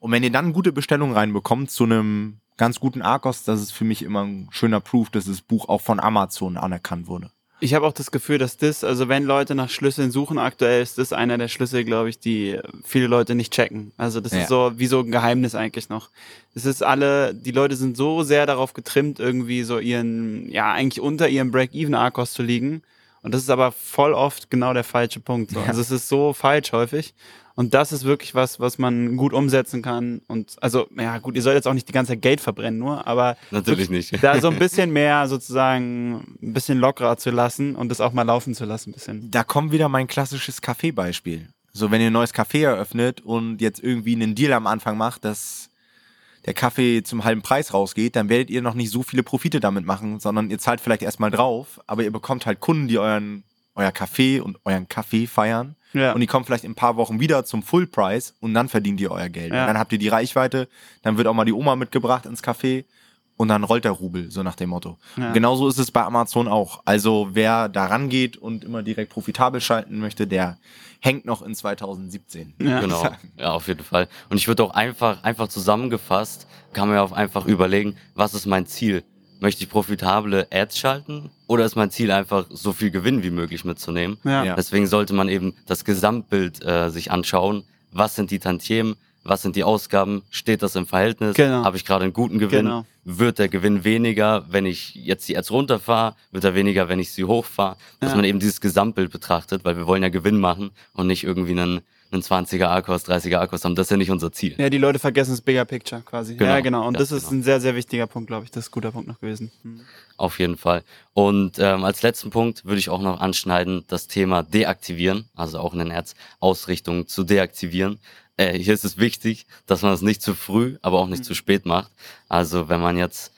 Und wenn ihr dann gute Bestellungen reinbekommt zu einem ganz guten Argos, das ist für mich immer ein schöner Proof, dass das Buch auch von Amazon anerkannt wurde. Ich habe auch das Gefühl, dass das, also wenn Leute nach Schlüsseln suchen, aktuell ist das einer der Schlüssel, glaube ich, die viele Leute nicht checken. Also das Ja. ist so wie so ein Geheimnis eigentlich noch. Es ist alle, die Leute sind so sehr darauf getrimmt, irgendwie so ihren, ja, eigentlich unter ihrem Break-Even-Arkos zu liegen. Und das ist aber voll oft genau der falsche Punkt. So. Ja. Also es ist so falsch häufig. Und das ist wirklich was, was man gut umsetzen kann. Und also, ja gut, ihr sollt jetzt auch nicht die ganze Zeit Geld verbrennen, nur, aber Natürlich nicht. da so ein bisschen mehr sozusagen ein bisschen lockerer zu lassen und das auch mal laufen zu lassen, ein bisschen. Da kommt wieder mein klassisches Kaffeebeispiel. So, wenn ihr ein neues Café eröffnet und jetzt irgendwie einen Deal am Anfang macht, dass der Kaffee zum halben Preis rausgeht, dann werdet ihr noch nicht so viele Profite damit machen, sondern ihr zahlt vielleicht erstmal drauf, aber ihr bekommt halt Kunden, die euren, euer Kaffee und euren Kaffee feiern. Ja. Und die kommen vielleicht in ein paar Wochen wieder zum Full Price und dann verdient ihr euer Geld. Ja. Und dann habt ihr die Reichweite, dann wird auch mal die Oma mitgebracht ins Café und dann rollt der Rubel, so nach dem Motto. Ja. Genauso ist es bei Amazon auch. Also wer da rangeht und immer direkt profitabel schalten möchte, der hängt noch in 2017. Ja. Genau, ja, auf jeden Fall. Und ich würde auch einfach, einfach zusammengefasst, kann man ja auch einfach überlegen, was ist mein Ziel? Möchte ich profitable Ads schalten oder ist mein Ziel einfach, so viel Gewinn wie möglich mitzunehmen? Ja. Ja. Deswegen sollte man eben das Gesamtbild äh, sich anschauen. Was sind die Tantiemen? Was sind die Ausgaben? Steht das im Verhältnis? Genau. Habe ich gerade einen guten Gewinn? Genau. Wird der Gewinn weniger, wenn ich jetzt die Ads runterfahre? Wird er weniger, wenn ich sie hochfahre? Dass Ja. man eben dieses Gesamtbild betrachtet, weil wir wollen ja Gewinn machen und nicht irgendwie einen, einen 20er A-Kurs, 30er A-Kurs haben. Das ist ja nicht unser Ziel. Ja, die Leute vergessen das Bigger Picture quasi. Genau. Ja, genau. Und Ja, das ist genau. ein sehr, sehr wichtiger Punkt, glaube ich. Das ist ein guter Punkt noch gewesen. Mhm. Auf jeden Fall. Und ähm, als letzten Punkt würde ich auch noch anschneiden, das Thema deaktivieren, also auch in den Ads Ausrichtungen zu deaktivieren. Äh, hier ist es wichtig, dass man es nicht zu früh, aber auch nicht zu spät macht. Also wenn man jetzt,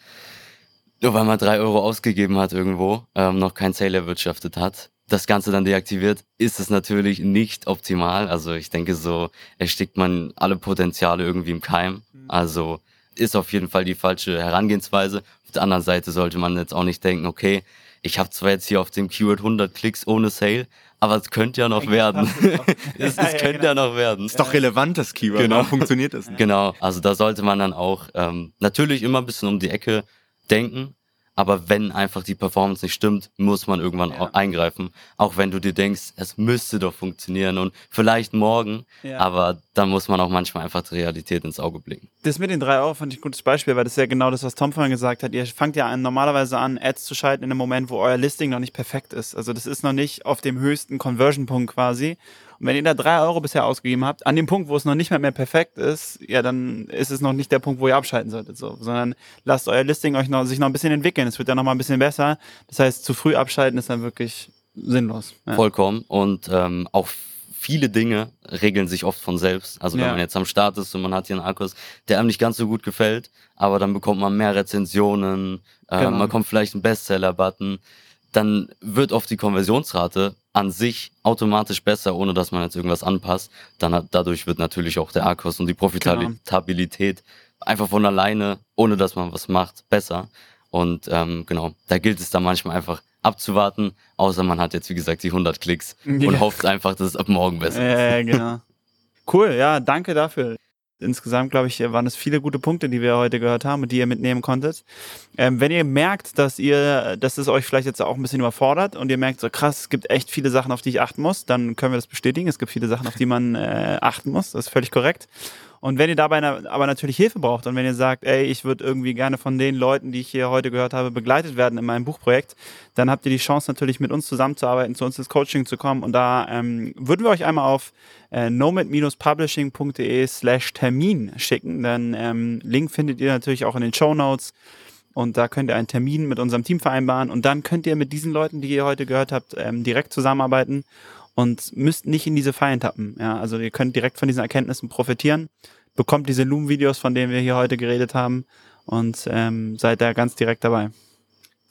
nur weil man drei Euro ausgegeben hat irgendwo, ähm, noch kein Sale erwirtschaftet hat, das Ganze dann deaktiviert, ist es natürlich nicht optimal. Also ich denke, so erstickt man alle Potenziale irgendwie im Keim. Also ist auf jeden Fall die falsche Herangehensweise. Auf der anderen Seite sollte man jetzt auch nicht denken, okay, ich habe zwar jetzt hier auf dem Keyword 100 Klicks ohne Sale, aber es könnte ja noch werden. es, Ja, es ja, könnte genau. ja noch werden. Ist doch relevant, das Keyword. Genau. Warum funktioniert das nicht? Genau, also da sollte man dann auch ähm, natürlich immer ein bisschen um die Ecke denken, aber wenn einfach die Performance nicht stimmt, muss man irgendwann Ja. eingreifen. Auch wenn du dir denkst, es müsste doch funktionieren und vielleicht morgen, Ja. aber dann muss man auch manchmal einfach die Realität ins Auge blicken. Das mit den drei Euro fand ich ein gutes Beispiel, weil das ist ja genau das, was Tom vorhin gesagt hat. Ihr fangt ja an, normalerweise an, Ads zu schalten in einem Moment, wo euer Listing noch nicht perfekt ist. Also das ist noch nicht auf dem höchsten Conversion-Punkt quasi. Und wenn ihr da drei Euro bisher ausgegeben habt, an dem Punkt, wo es noch nicht mehr, mehr perfekt ist, ja, dann ist es noch nicht der Punkt, wo ihr abschalten solltet, so. Sondern lasst euer Listing euch noch, sich noch ein bisschen entwickeln. Es wird ja noch mal ein bisschen besser. Das heißt, zu früh abschalten ist dann wirklich sinnlos. Ja. Vollkommen. Und ähm, auch viele Dinge regeln sich oft von selbst. Also wenn Ja. man jetzt am Start ist und man hat hier einen Akkus, der einem nicht ganz so gut gefällt, aber dann bekommt man mehr Rezensionen, äh, Genau. man kommt vielleicht einen Bestseller-Button, dann wird oft die Konversionsrate an sich automatisch besser, ohne dass man jetzt irgendwas anpasst. Dann hat, dadurch wird natürlich auch der Akkus und die Profitabilität einfach von alleine, ohne dass man was macht, besser. Und ähm, genau, da gilt es dann manchmal einfach abzuwarten, außer man hat jetzt, wie gesagt, die 100 Klicks Ja. und hofft einfach, dass es ab morgen besser ist. Ja, genau. Cool, ja, danke dafür. Insgesamt, glaube ich, waren es viele gute Punkte, die wir heute gehört haben und die ihr mitnehmen konntet. Ähm, wenn ihr merkt, dass ihr, dass es euch vielleicht jetzt auch ein bisschen überfordert und ihr merkt so krass, es gibt echt viele Sachen, auf die ich achten muss, dann können wir das bestätigen. Es gibt viele Sachen, auf die man äh, achten muss. Das ist völlig korrekt. Und wenn ihr dabei aber natürlich Hilfe braucht und wenn ihr sagt, ey, ich würde irgendwie gerne von den Leuten, die ich hier heute gehört habe, begleitet werden in meinem Buchprojekt, dann habt ihr die Chance natürlich mit uns zusammenzuarbeiten, zu uns ins Coaching zu kommen. Und da ähm, würden wir euch einmal auf äh, nomad-publishing.de slash Termin schicken. Dann ähm, Link findet ihr natürlich auch in den Show Notes. Und da könnt ihr einen Termin mit unserem Team vereinbaren. Und dann könnt ihr mit diesen Leuten, die ihr heute gehört habt, ähm, direkt zusammenarbeiten und müsst nicht in diese Fallen tappen. Ja, also ihr könnt direkt von diesen Erkenntnissen profitieren, bekommt diese Loom-Videos, von denen wir hier heute geredet haben und ähm, seid da ganz direkt dabei.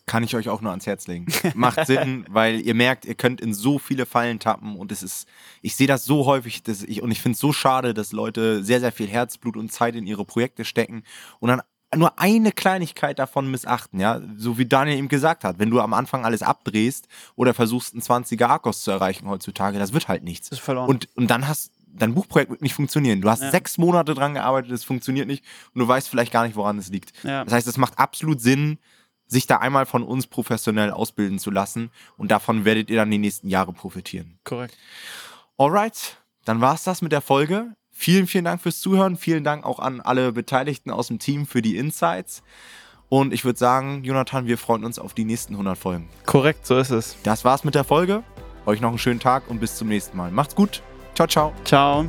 Kann ich euch auch nur ans Herz legen. Macht Sinn, weil ihr merkt, ihr könnt in so viele Fallen tappen und es ist, ich sehe das so häufig dass ich, und ich finde es so schade, dass Leute sehr, sehr viel Herzblut und Zeit in ihre Projekte stecken und dann nur eine Kleinigkeit davon missachten, ja, so wie Daniel eben gesagt hat, wenn du am Anfang alles abdrehst oder versuchst, einen 20er Akkus zu erreichen heutzutage, das wird halt nichts. Das ist verloren. Und, und dann hast dein Buchprojekt wird nicht funktionieren. Du hast Ja. sechs Monate dran gearbeitet, es funktioniert nicht und du weißt vielleicht gar nicht, woran es liegt. Ja. Das heißt, es macht absolut Sinn, sich da einmal von uns professionell ausbilden zu lassen und davon werdet ihr dann die nächsten Jahre profitieren. Korrekt. Alright, dann war's das mit der Folge. Vielen, vielen Dank fürs Zuhören. Vielen Dank auch an alle Beteiligten aus dem Team für die Insights. Und ich würde sagen, Jonathan, wir freuen uns auf die nächsten 100 Folgen. Korrekt, so ist es. Das war's mit der Folge. Euch noch einen schönen Tag und bis zum nächsten Mal. Macht's gut. Ciao, ciao. Ciao.